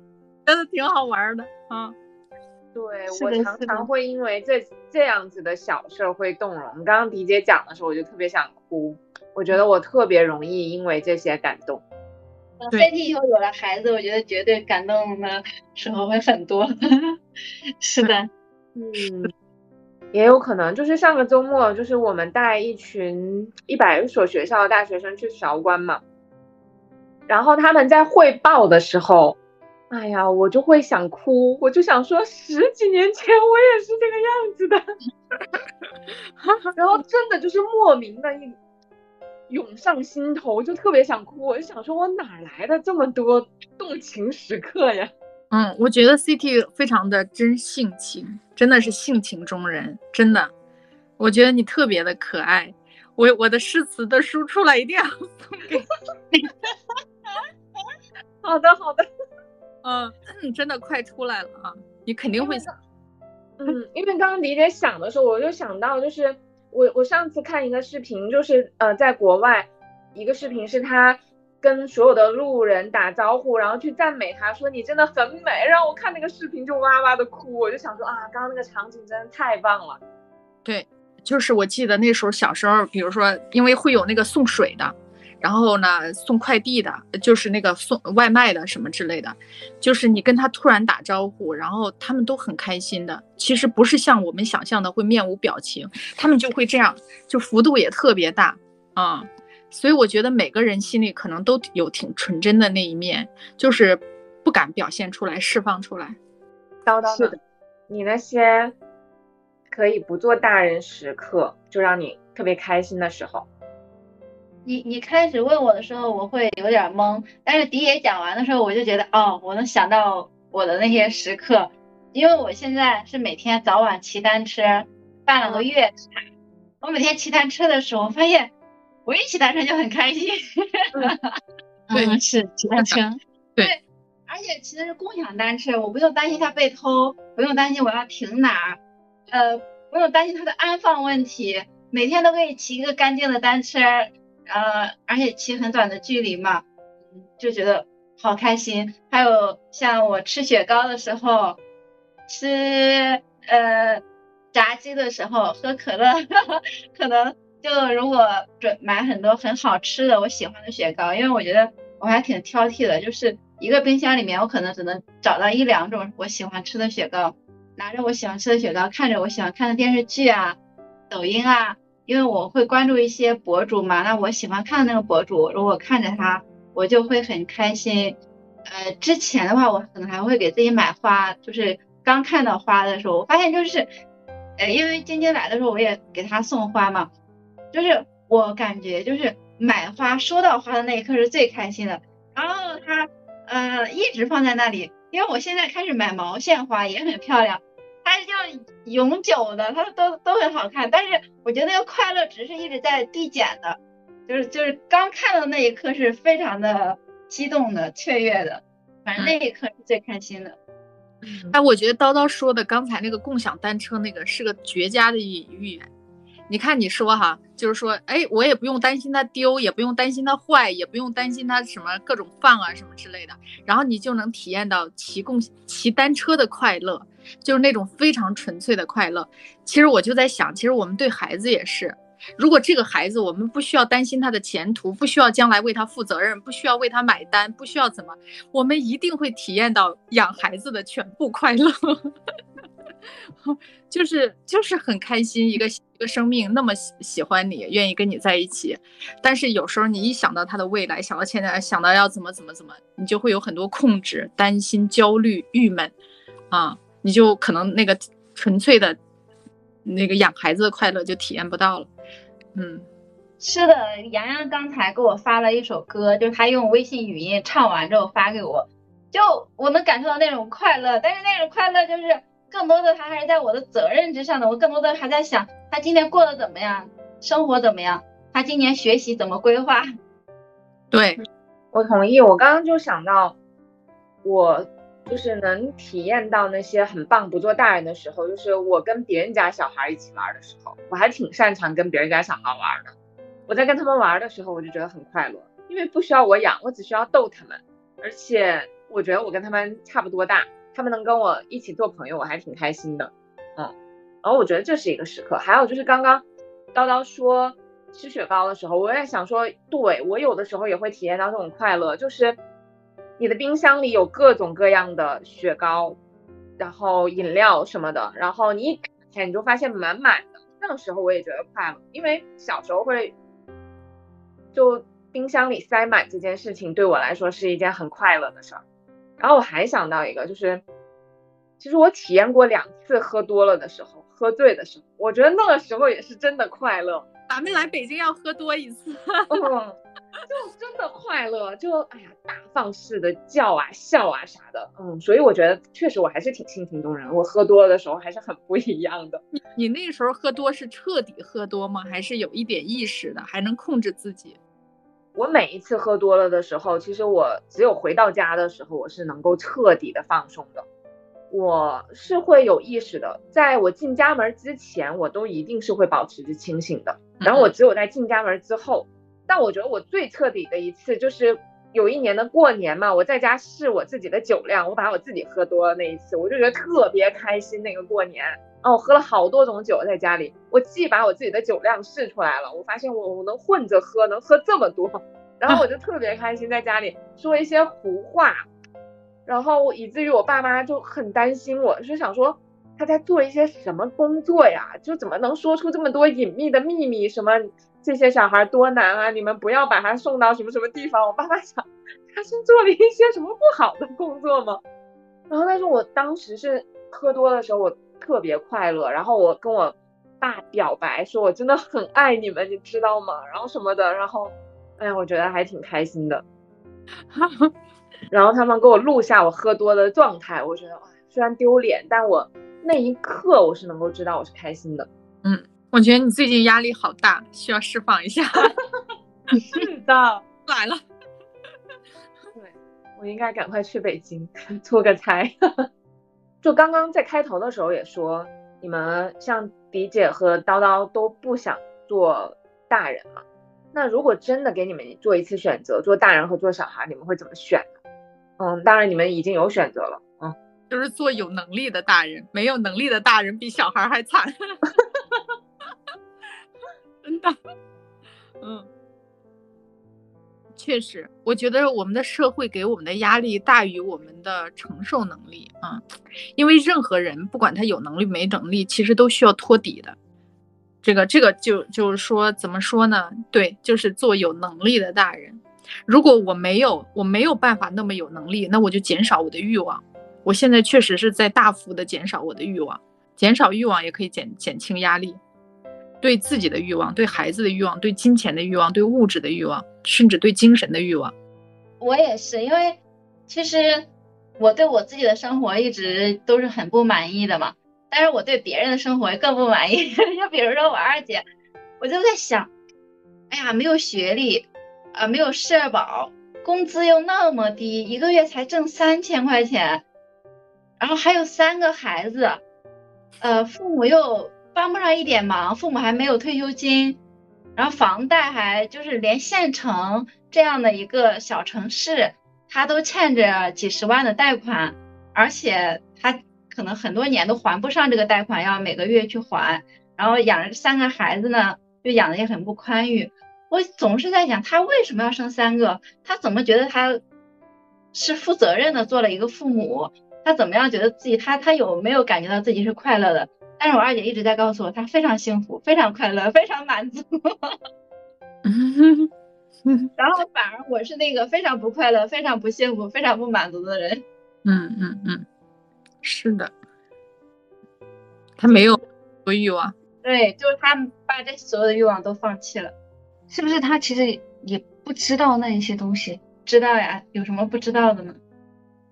真的挺好玩的啊。对我常常会因为这这样子的小事会动容。刚刚迪姐讲的时候，我就特别想哭。我觉得我特别容易因为这些感动。飞 T 以后有了孩子，我觉得绝对感动的时候会很多。是的，嗯。也有可能就是上个周末，就是我们带一群一百所学校的大学生去韶关嘛，然后他们在汇报的时候，哎呀，我就会想哭，我就想说十几年前我也是这个样子的，然后真的就是莫名的一涌上心头，就特别想哭，我就想说我哪来的这么多动情时刻呀？嗯，我觉得 CT 非常的真性情，真的是性情中人，真的。我觉得你特别的可爱，我我的诗词的书出来一定要送给你。好的好的，嗯，真的快出来了啊，你肯定会。嗯，因为刚刚李姐想的时候，我就想到，就是我我上次看一个视频，就是呃，在国外一个视频是他。跟所有的路人打招呼，然后去赞美他，说你真的很美，让我看那个视频就哇哇的哭，我就想说啊，刚刚那个场景真的太棒了。对，就是我记得那时候小时候，比如说因为会有那个送水的，然后呢送快递的，就是那个送外卖的什么之类的，就是你跟他突然打招呼，然后他们都很开心的。其实不是像我们想象的会面无表情，他们就会这样，就幅度也特别大啊。所以我觉得每个人心里可能都有挺纯真的那一面，就是不敢表现出来、释放出来。叨叨是的，你那些可以不做大人时刻，就让你特别开心的时候，你你开始问我的时候，我会有点懵，但是迪爷讲完的时候，我就觉得哦，我能想到我的那些时刻，因为我现在是每天早晚骑单车，办了个月卡，我每天骑单车的时候，发现我一骑单车就很开心，对嗯，是骑单车，对而且骑的是共享单车，我不用担心它被偷，不用担心我要停哪儿，呃，不用担心它的安放问题，每天都可以骑一个干净的单车，呃，而且骑很短的距离嘛，嗯就觉得好开心。还有像我吃雪糕的时候，吃呃炸鸡的时候，喝可乐，可能就如果准买很多很好吃的我喜欢的雪糕，因为我觉得我还挺挑剔的，就是一个冰箱里面我可能只能找到一两种我喜欢吃的雪糕，拿着我喜欢吃的雪糕，看着我喜欢看的电视剧啊、抖音啊，因为我会关注一些博主嘛，那我喜欢看的那个博主，如果看着他，我就会很开心。呃，之前的话，我可能还会给自己买花，就是刚看到花的时候，我发现就是，呃，因为晶晶来的时候，我也给她送花嘛，就是我感觉就是买花收到花的那一刻是最开心的，然后它呃一直放在那里，因为我现在开始买毛线花也很漂亮，它是叫永久的，它都都很好看，但是我觉得那个快乐值是一直在递减的，就是就是刚看到那一刻是非常的激动的、雀跃的，反正那一刻是最开心的。哎，我觉得叨叨说的刚才那个共享单车那个是个绝佳的隐喻。你看你说哈，就是说，哎，我也不用担心它丢，也不用担心它坏，也不用担心它什么各种放啊什么之类的，然后你就能体验到骑共骑单车的快乐，就是那种非常纯粹的快乐。其实我就在想，其实我们对孩子也是，如果这个孩子我们不需要担心他的前途，不需要将来为他负责任，不需要为他买单，不需要怎么，我们一定会体验到养孩子的全部快乐。就是就是很开心，一个一个生命那么喜喜欢你，愿意跟你在一起，但是有时候你一想到他的未来，想到现在，想到要怎么怎么怎么，你就会有很多控制、担心、焦虑、郁闷，啊，你就可能那个纯粹的，那个养孩子的快乐就体验不到了，嗯。是的，洋洋刚才给我发了一首歌，就是他用微信语音唱完之后发给我，就我能感受到那种快乐，但是那种快乐就是更多的他还是在我的责任之上的，我更多的还在想他今天过得怎么样，生活怎么样，他今年学习怎么规划。对，我同意。我刚刚就想到，我就是能体验到那些很棒不做大人的时候，就是我跟别人家小孩一起玩的时候，我还挺擅长跟别人家小孩玩的。我在跟他们玩的时候，我就觉得很快乐，因为不需要我养，我只需要逗他们，而且我觉得我跟他们差不多大，他们能跟我一起做朋友，我还挺开心的。嗯，然后我觉得这是一个时刻。还有就是刚刚叨叨说吃雪糕的时候，我也想说，对我有的时候也会体验到这种快乐，就是你的冰箱里有各种各样的雪糕，然后饮料什么的，然后你一打开你就发现满满的，那个时候我也觉得快乐，因为小时候会。就冰箱里塞满这件事情对我来说是一件很快乐的事儿。然后我还想到一个，就是其实我体验过两次喝多了的时候，喝醉的时候，我觉得那个时候也是真的快乐。咱们来北京要喝多一次，嗯，就真的快乐，就哎呀大放肆的叫啊笑啊啥的，嗯，所以我觉得确实我还是挺性情中人，我喝多了的时候还是很不一样的。你你那时候喝多是彻底喝多吗？还是有一点意识的，还能控制自己？我每一次喝多了的时候，其实我只有回到家的时候，我是能够彻底的放松的。我是会有意识的，在我进家门之前，我都一定是会保持着清醒的。然后我只有在进家门之后，但我觉得我最彻底的一次就是有一年的过年嘛，我在家试我自己的酒量，我把我自己喝多了那一次，我就觉得特别开心。那个过年，啊，我喝了好多种酒在家里，我既把我自己的酒量试出来了，我发现我我能混着喝，能喝这么多，然后我就特别开心，在家里说一些胡话。然后以至于我爸妈就很担心我，是想说他在做一些什么工作呀？就怎么能说出这么多隐秘的秘密？什么这些小孩多难啊，你们不要把他送到什么什么地方。我爸妈想，他是做了一些什么不好的工作吗？然后但是我当时是喝多的时候，我特别快乐，然后我跟我爸表白说，我真的很爱你们，你知道吗？然后什么的，然后，哎呀，我觉得还挺开心的。然后他们给我录下我喝多的状态，我觉得哇，虽然丢脸，但我那一刻我是能够知道我是开心的。嗯，我觉得你最近压力好大，需要释放一下。是的，来了。对，我应该赶快去北京出个差。就刚刚在开头的时候也说，你们像迪姐和叨叨都不想做大人嘛？那如果真的给你们做一次选择，做大人和做小孩，你们会怎么选呢？嗯，当然你们已经有选择了，嗯，就是做有能力的大人，没有能力的大人比小孩还惨。嗯，确实，我觉得我们的社会给我们的压力大于我们的承受能力啊，因为任何人不管他有能力没能力，其实都需要托底的。这个这个就就是说怎么说呢？对，就是做有能力的大人。如果我没有我没有办法那么有能力，那我就减少我的欲望。我现在确实是在大幅的减少我的欲望，减少欲望也可以减减轻压力。对自己的欲望，对孩子的欲望，对金钱的欲望，对物质的欲望，甚至对精神的欲望。我也是，因为其实我对我自己的生活一直都是很不满意的嘛。但是我对别人的生活更不满意。就比如说我二姐，我就在想，哎呀，没有学历，啊，没有社保，工资又那么低，一个月才挣三千块钱，然后还有三个孩子，呃，父母又。帮不上一点忙，父母还没有退休金，然后房贷还就是连县城这样的一个小城市，他都欠着几十万的贷款，而且他可能很多年都还不上这个贷款，要每个月去还，然后养着三个孩子呢，就养的也很不宽裕。我总是在想，他为什么要生三个？他怎么觉得他是负责任的做了一个父母？他怎么样觉得自己他他有没有感觉到自己是快乐的？但是我二姐一直在告诉我，她非常幸福，非常快乐，非常满足。然后反而我是那个非常不快乐、非常不幸福、非常不满足的人。嗯嗯嗯，是的，他没有欲望。对，就是他把这所有的欲望都放弃了。是不是他其实也不知道那一些东西？知道呀，有什么不知道的呢？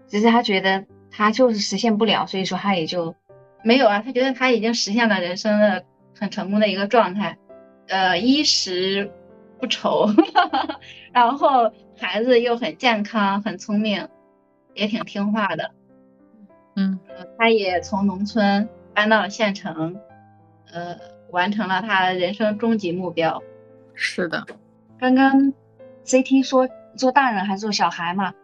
只是他觉得他就是实现不了，所以说他也就。没有啊，他觉得他已经实现了人生的很成功的一个状态，呃，衣食不愁，然后孩子又很健康、很聪明，也挺听话的。嗯，他也从农村搬到了县城，呃，完成了他人生终极目标。是的，刚刚 CT 说做大人还是做小孩嘛，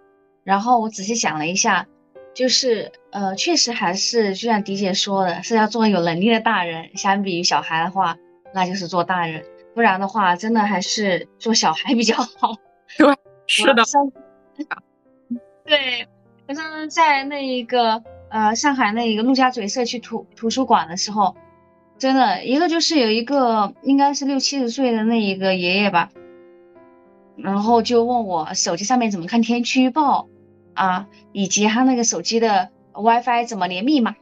然后我仔细想了一下。就是呃，确实还是就像迪姐说的，是要做有能力的大人。相比于小孩的话，那就是做大人，不然的话，真的还是做小孩比较好。对，是的。对，我上次在那一个呃上海那一个陆家嘴社区图图书馆的时候，真的一个就是有一个应该是六七十岁的那一个爷爷吧，然后就问我手机上面怎么看天气预报。啊，以及他那个手机的 WiFi 怎么连密码，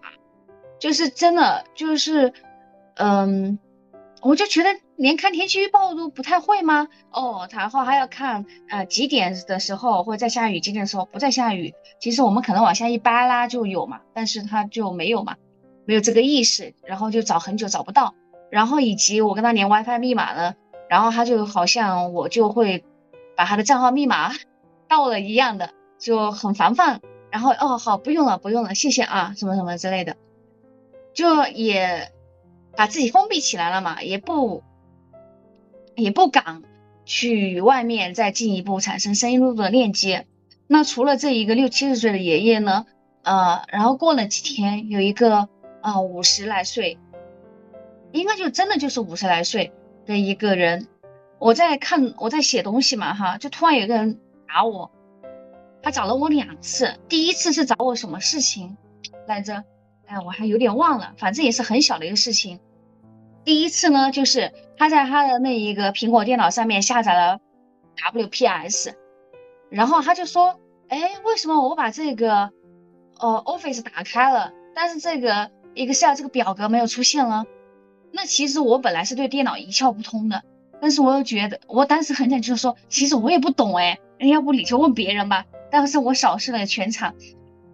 就是真的就是，嗯，我就觉得连看天气预报都不太会吗？哦，然后还要看呃几点的时候会在下雨，几点的时候不在下雨。其实我们可能往下一扒拉就有嘛，但是他就没有嘛，没有这个意识，然后就找很久找不到。然后以及我跟他连 WiFi 密码呢，然后他就好像我就会把他的账号密码 盗了一样的。就很防范，然后哦好不用了不用了谢谢啊什么什么之类的，就也把自己封闭起来了嘛，也不也不敢去外面再进一步产生深入的链接。那除了这一个六七十岁的爷爷呢，呃，然后过了几天，有一个呃五十来岁，应该就真的就是五十来岁的一个人，我在看我在写东西嘛哈，就突然有个人打我。他找了我两次，第一次是找我什么事情来着？哎，我还有点忘了，反正也是很小的一个事情。第一次呢，就是他在他的那一个苹果电脑上面下载了 WPS，然后他就说，哎，为什么我把这个呃 Office 打开了，但是这个 Excel 这个表格没有出现了？那其实我本来是对电脑一窍不通的，但是我又觉得，我当时很想就是说，其实我也不懂哎，要不你就问别人吧。但是我扫视了全场，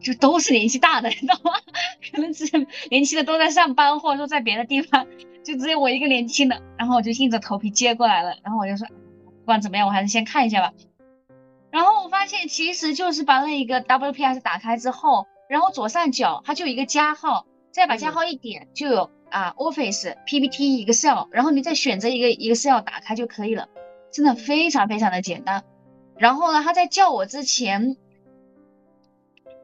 就都是年纪大的，你知道吗？可能只年轻的都在上班，或者说在别的地方，就只有我一个年轻的。然后我就硬着头皮接过来了。然后我就说，不管怎么样，我还是先看一下吧。然后我发现，其实就是把那一个 WPS 打开之后，然后左上角它就有一个加号，再把加号一点，就有啊 Office、PPT、Excel，然后你再选择一个 Excel 打开就可以了，真的非常非常的简单。然后呢，他在叫我之前，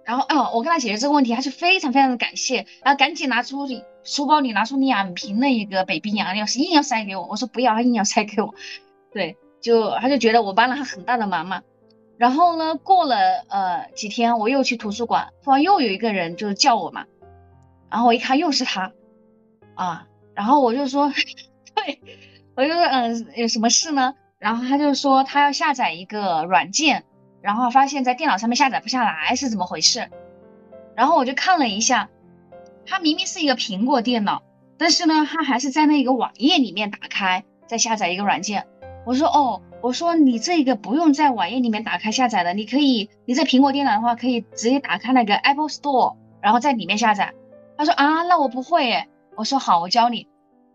然后哦，我跟他解决这个问题，他就非常非常的感谢，然后赶紧拿出书包里拿出两瓶那个北冰洋，要是硬要塞给我，我说不要，他硬要塞给我，对，就他就觉得我帮了他很大的忙嘛。然后呢，过了呃几天，我又去图书馆，突然又有一个人就是叫我嘛，然后我一看又是他，啊，然后我就说，对，我就说嗯，有什么事呢？然后他就说他要下载一个软件，然后发现在电脑上面下载不下来是怎么回事？然后我就看了一下，他明明是一个苹果电脑，但是呢，他还是在那个网页里面打开再下载一个软件。我说哦，我说你这个不用在网页里面打开下载的，你可以你在苹果电脑的话可以直接打开那个 Apple Store，然后在里面下载。他说啊，那我不会诶。我说好，我教你。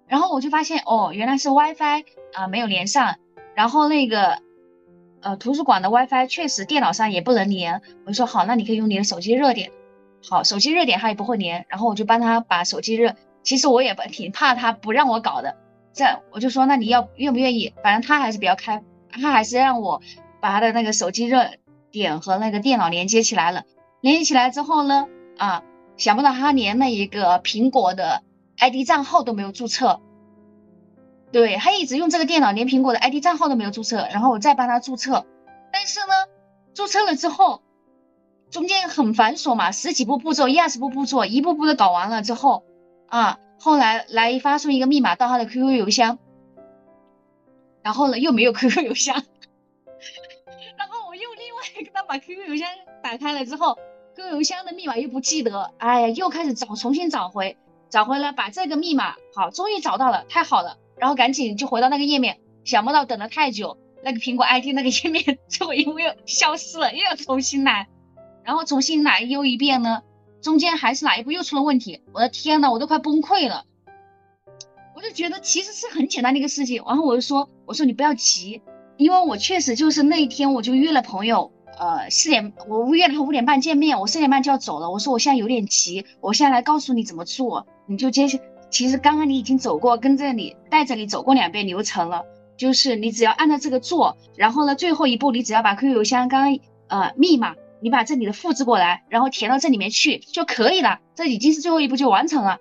然后我就发现哦，原来是 WiFi 啊没有连上。然后那个，呃，图书馆的 WiFi 确实电脑上也不能连。我就说好，那你可以用你的手机热点。好，手机热点它也不会连。然后我就帮他把手机热。其实我也挺怕他不让我搞的。这我就说，那你要愿不愿意？反正他还是比较开，他还是让我把他的那个手机热点和那个电脑连接起来了。连接起来之后呢，啊，想不到他连那一个苹果的 ID 账号都没有注册。对他一直用这个电脑，连苹果的 ID 账号都没有注册，然后我再帮他注册，但是呢，注册了之后，中间很繁琐嘛，十几步步骤，一二十步步骤，一步步的搞完了之后，啊，后来来发送一个密码到他的 QQ 邮箱，然后呢又没有 QQ 邮箱，然后我又另外给他把 QQ 邮箱打开了之后，QQ 邮箱的密码又不记得，哎呀，又开始找，重新找回，找回来把这个密码，好，终于找到了，太好了。然后赶紧就回到那个页面，想不到等了太久，那个苹果 ID 那个页面最后一步又消失了，又要重新来，然后重新来又一遍呢，中间还是哪一步又出了问题？我的天呐，我都快崩溃了！我就觉得其实是很简单的一个事情，然后我就说，我说你不要急，因为我确实就是那一天我就约了朋友，呃，四点我约了他五点半见面，我四点半就要走了，我说我现在有点急，我现在来告诉你怎么做，你就接下。其实刚刚你已经走过，跟着你带着你走过两遍流程了，就是你只要按照这个做，然后呢，最后一步你只要把 QQ 邮箱刚刚呃密码，你把这里的复制过来，然后填到这里面去就可以了。这已经是最后一步就完成了。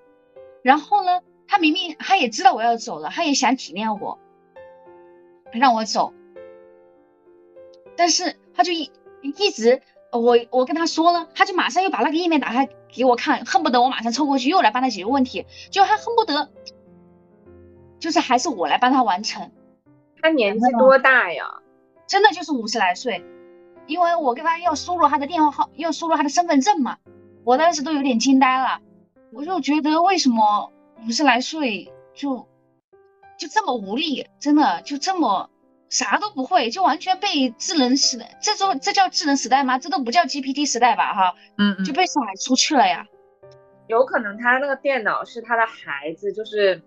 然后呢，他明明他也知道我要走了，他也想体谅我，让我走，但是他就一一直。我我跟他说了，他就马上又把那个页面打开给我看，恨不得我马上凑过去又来帮他解决问题，就他恨不得，就是还是我来帮他完成。他年纪多大呀？真的就是五十来岁，因为我跟他要输入他的电话号，要输入他的身份证嘛，我当时都有点惊呆了，我就觉得为什么五十来岁就就这么无力，真的就这么。啥都不会，就完全被智能时代，这都这叫智能时代吗？这都不叫 GPT 时代吧？哈，嗯，就被甩出去了呀。有可能他那个电脑是他的孩子，就是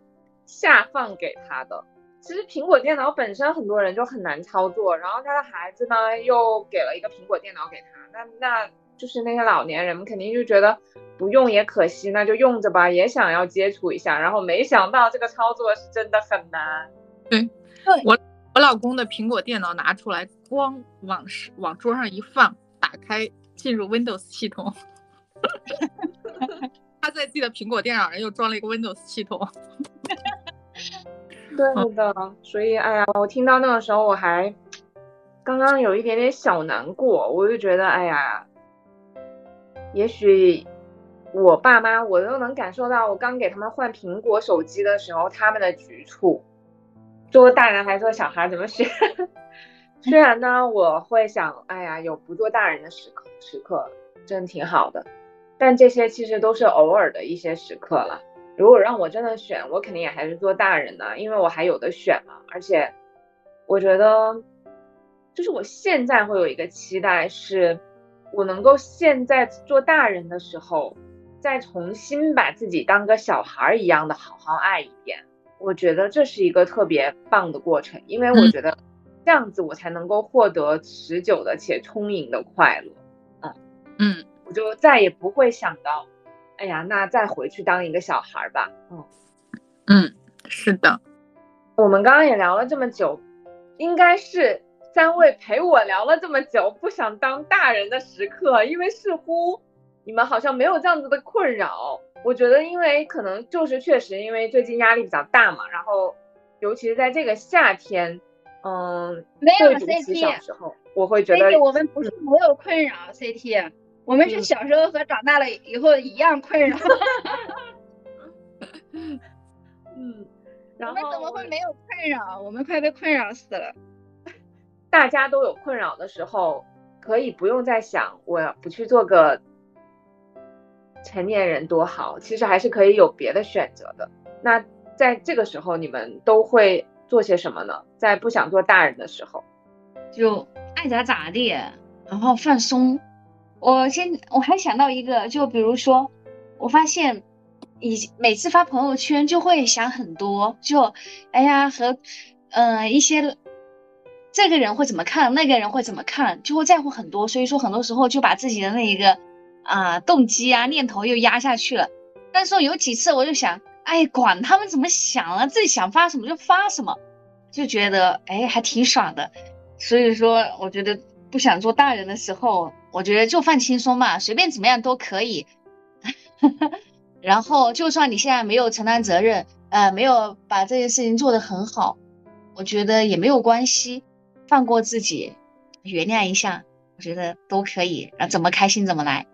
下放给他的。其实苹果电脑本身很多人就很难操作，然后他的孩子呢又给了一个苹果电脑给他，那那就是那些老年人们肯定就觉得不用也可惜，那就用着吧，也想要接触一下，然后没想到这个操作是真的很难。对，对我。我老公的苹果电脑拿出来，光往往桌上一放，打开进入 Windows 系统。他在自己的苹果电脑上又装了一个 Windows 系统。对的，所以哎呀，我听到那个时候我还刚刚有一点点小难过，我就觉得哎呀，也许我爸妈，我都能感受到，我刚给他们换苹果手机的时候，他们的局促。做大人还做小孩怎么选？虽然呢，我会想，哎呀，有不做大人的时刻，时刻真挺好的。但这些其实都是偶尔的一些时刻了。如果让我真的选，我肯定也还是做大人呢，因为我还有的选嘛。而且，我觉得，就是我现在会有一个期待，是我能够现在做大人的时候，再重新把自己当个小孩一样的好好爱一遍。我觉得这是一个特别棒的过程，因为我觉得这样子我才能够获得持久的且充盈的快乐。嗯嗯。我就再也不会想到，哎呀，那再回去当一个小孩吧。嗯嗯，是的。我们刚刚也聊了这么久，应该是三位陪我聊了这么久，不想当大人的时刻，因为似乎你们好像没有这样子的困扰。我觉得，因为可能就是确实因为最近压力比较大嘛，然后尤其是在这个夏天，嗯，没有 CT 小时候，我会觉得我们不是没有困扰 CT。我们是小时候和长大了以后一样困扰 嗯，我们怎么会没有困扰？我们快被困扰死了。大家都有困扰的时候，可以不用再想我不去做个成年人多好，其实还是可以有别的选择的。那在这个时候，你们都会做些什么呢？在不想做大人的时候，就爱咋咋地，然后放松。我先，我还想到一个，就比如说，我发现，以每次发朋友圈就会想很多，就，哎呀，和，嗯，一些，这个人会怎么看，那个人会怎么看，就会在乎很多，所以说很多时候就把自己的那一个，啊，动机啊，念头又压下去了。但是有几次我就想，哎，管他们怎么想了，自己想发什么就发什么，就觉得，哎，还挺爽的。所以说，我觉得不想做大人的时候。我觉得就放轻松嘛，随便怎么样都可以。然后，就算你现在没有承担责任，呃，没有把这件事情做得很好，我觉得也没有关系，放过自己，原谅一下，我觉得都可以。啊，怎么开心怎么来。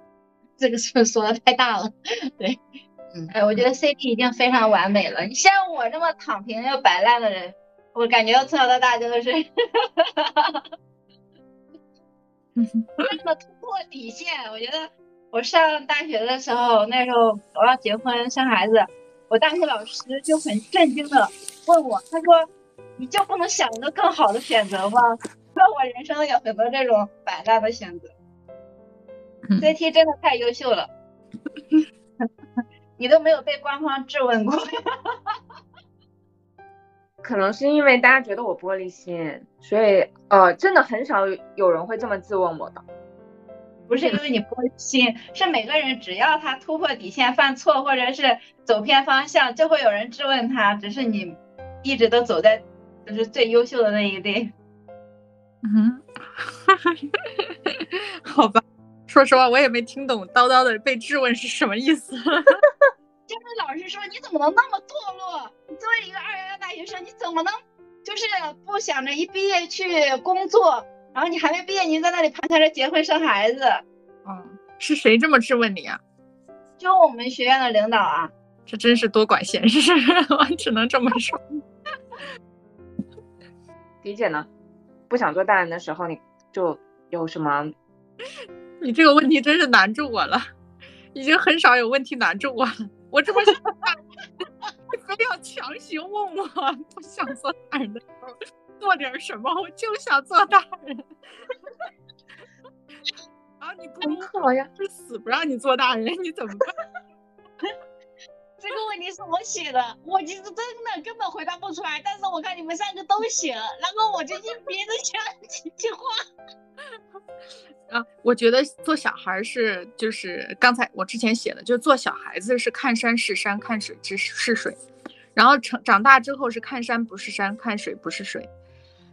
这个是不是说的太大了？对，嗯，哎，我觉得 CP 已经非常完美了。你像我这么躺平又摆烂的人，我感觉从小到大就是。真的突破底线，我觉得我上大学的时候，那时候我要结婚生孩子，我大学老师就很震惊的问我，他说：“你就不能想一个更好的选择吗？” 那我人生有很多这种摆烂的选择。CT 真的太优秀了，你都没有被官方质问过。可能是因为大家觉得我玻璃心，所以呃，真的很少有人会这么质问我的。不是因为你玻璃心，是每个人只要他突破底线、犯错或者是走偏方向，就会有人质问他。只是你一直都走在就是最优秀的那一队。嗯，好吧，说实话我也没听懂叨叨的被质问是什么意思。就是老师说你怎么能那么堕落？你作为一个二幺幺大学生，你怎么能就是不想着一毕业去工作，然后你还没毕业，你在那里盘缠着结婚生孩子？嗯，是谁这么质问你啊？就我们学院的领导啊。这真是多管闲事，我只能这么说。理解呢？不想做大人的时候，你就有什么？你这个问题真是难住我了，已经很少有问题难住我了。我这么想，你非要强行问我不想做大人的时候做点什么，我就想做大人。啊，你不好呀，是死不让你做大人，你怎么办？这个问题是我写的，我其实真的根本回答不出来。但是我看你们三个都写了，然后我就硬憋着讲几句话。啊，我觉得做小孩是，就是刚才我之前写的，就做小孩子是看山是山，看水是是水，然后成长大之后是看山不是山，看水不是水。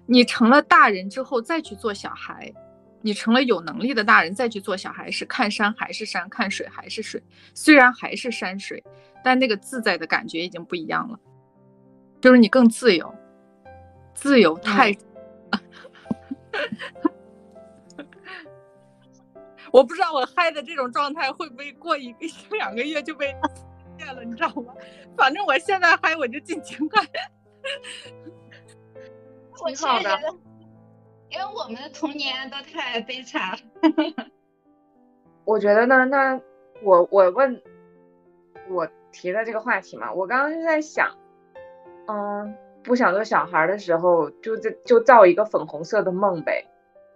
你成了大人之后再去做小孩，你成了有能力的大人再去做小孩，是看山还是山，看水还是水。虽然还是山水，但那个自在的感觉已经不一样了，就是你更自由，自由太。我不知道我嗨的这种状态会不会过一个两个月就被灭了，你知道吗？反正我现在嗨，我就尽情嗨。挺好的，因为我们的童年都太悲惨了。我觉得呢，那我我问，我提的这个话题嘛，我刚刚就在想，嗯，不想做小孩的时候，就就就造一个粉红色的梦呗。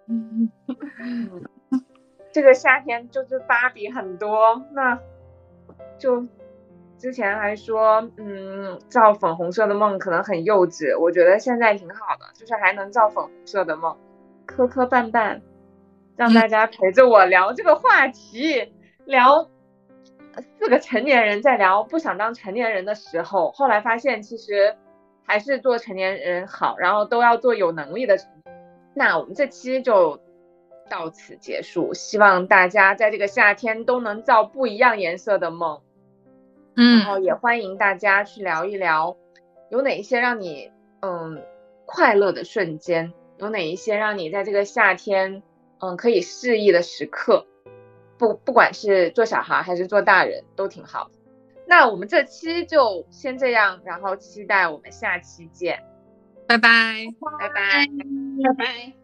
嗯，这个夏天就是芭比很多，那就之前还说，嗯，造粉红色的梦可能很幼稚，我觉得现在挺好的，就是还能造粉红色的梦，磕磕绊绊，让大家陪着我聊这个话题，聊四个成年人在聊不想当成年人的时候，后来发现其实还是做成年人好，然后都要做有能力的成。那我们这期就到此结束，希望大家在这个夏天都能造不一样颜色的梦。嗯，然后也欢迎大家去聊一聊，有哪一些让你嗯快乐的瞬间，有哪一些让你在这个夏天嗯可以适意的时刻，不不管是做小孩还是做大人都挺好。那我们这期就先这样，然后期待我们下期见，拜拜。拜拜。拜拜。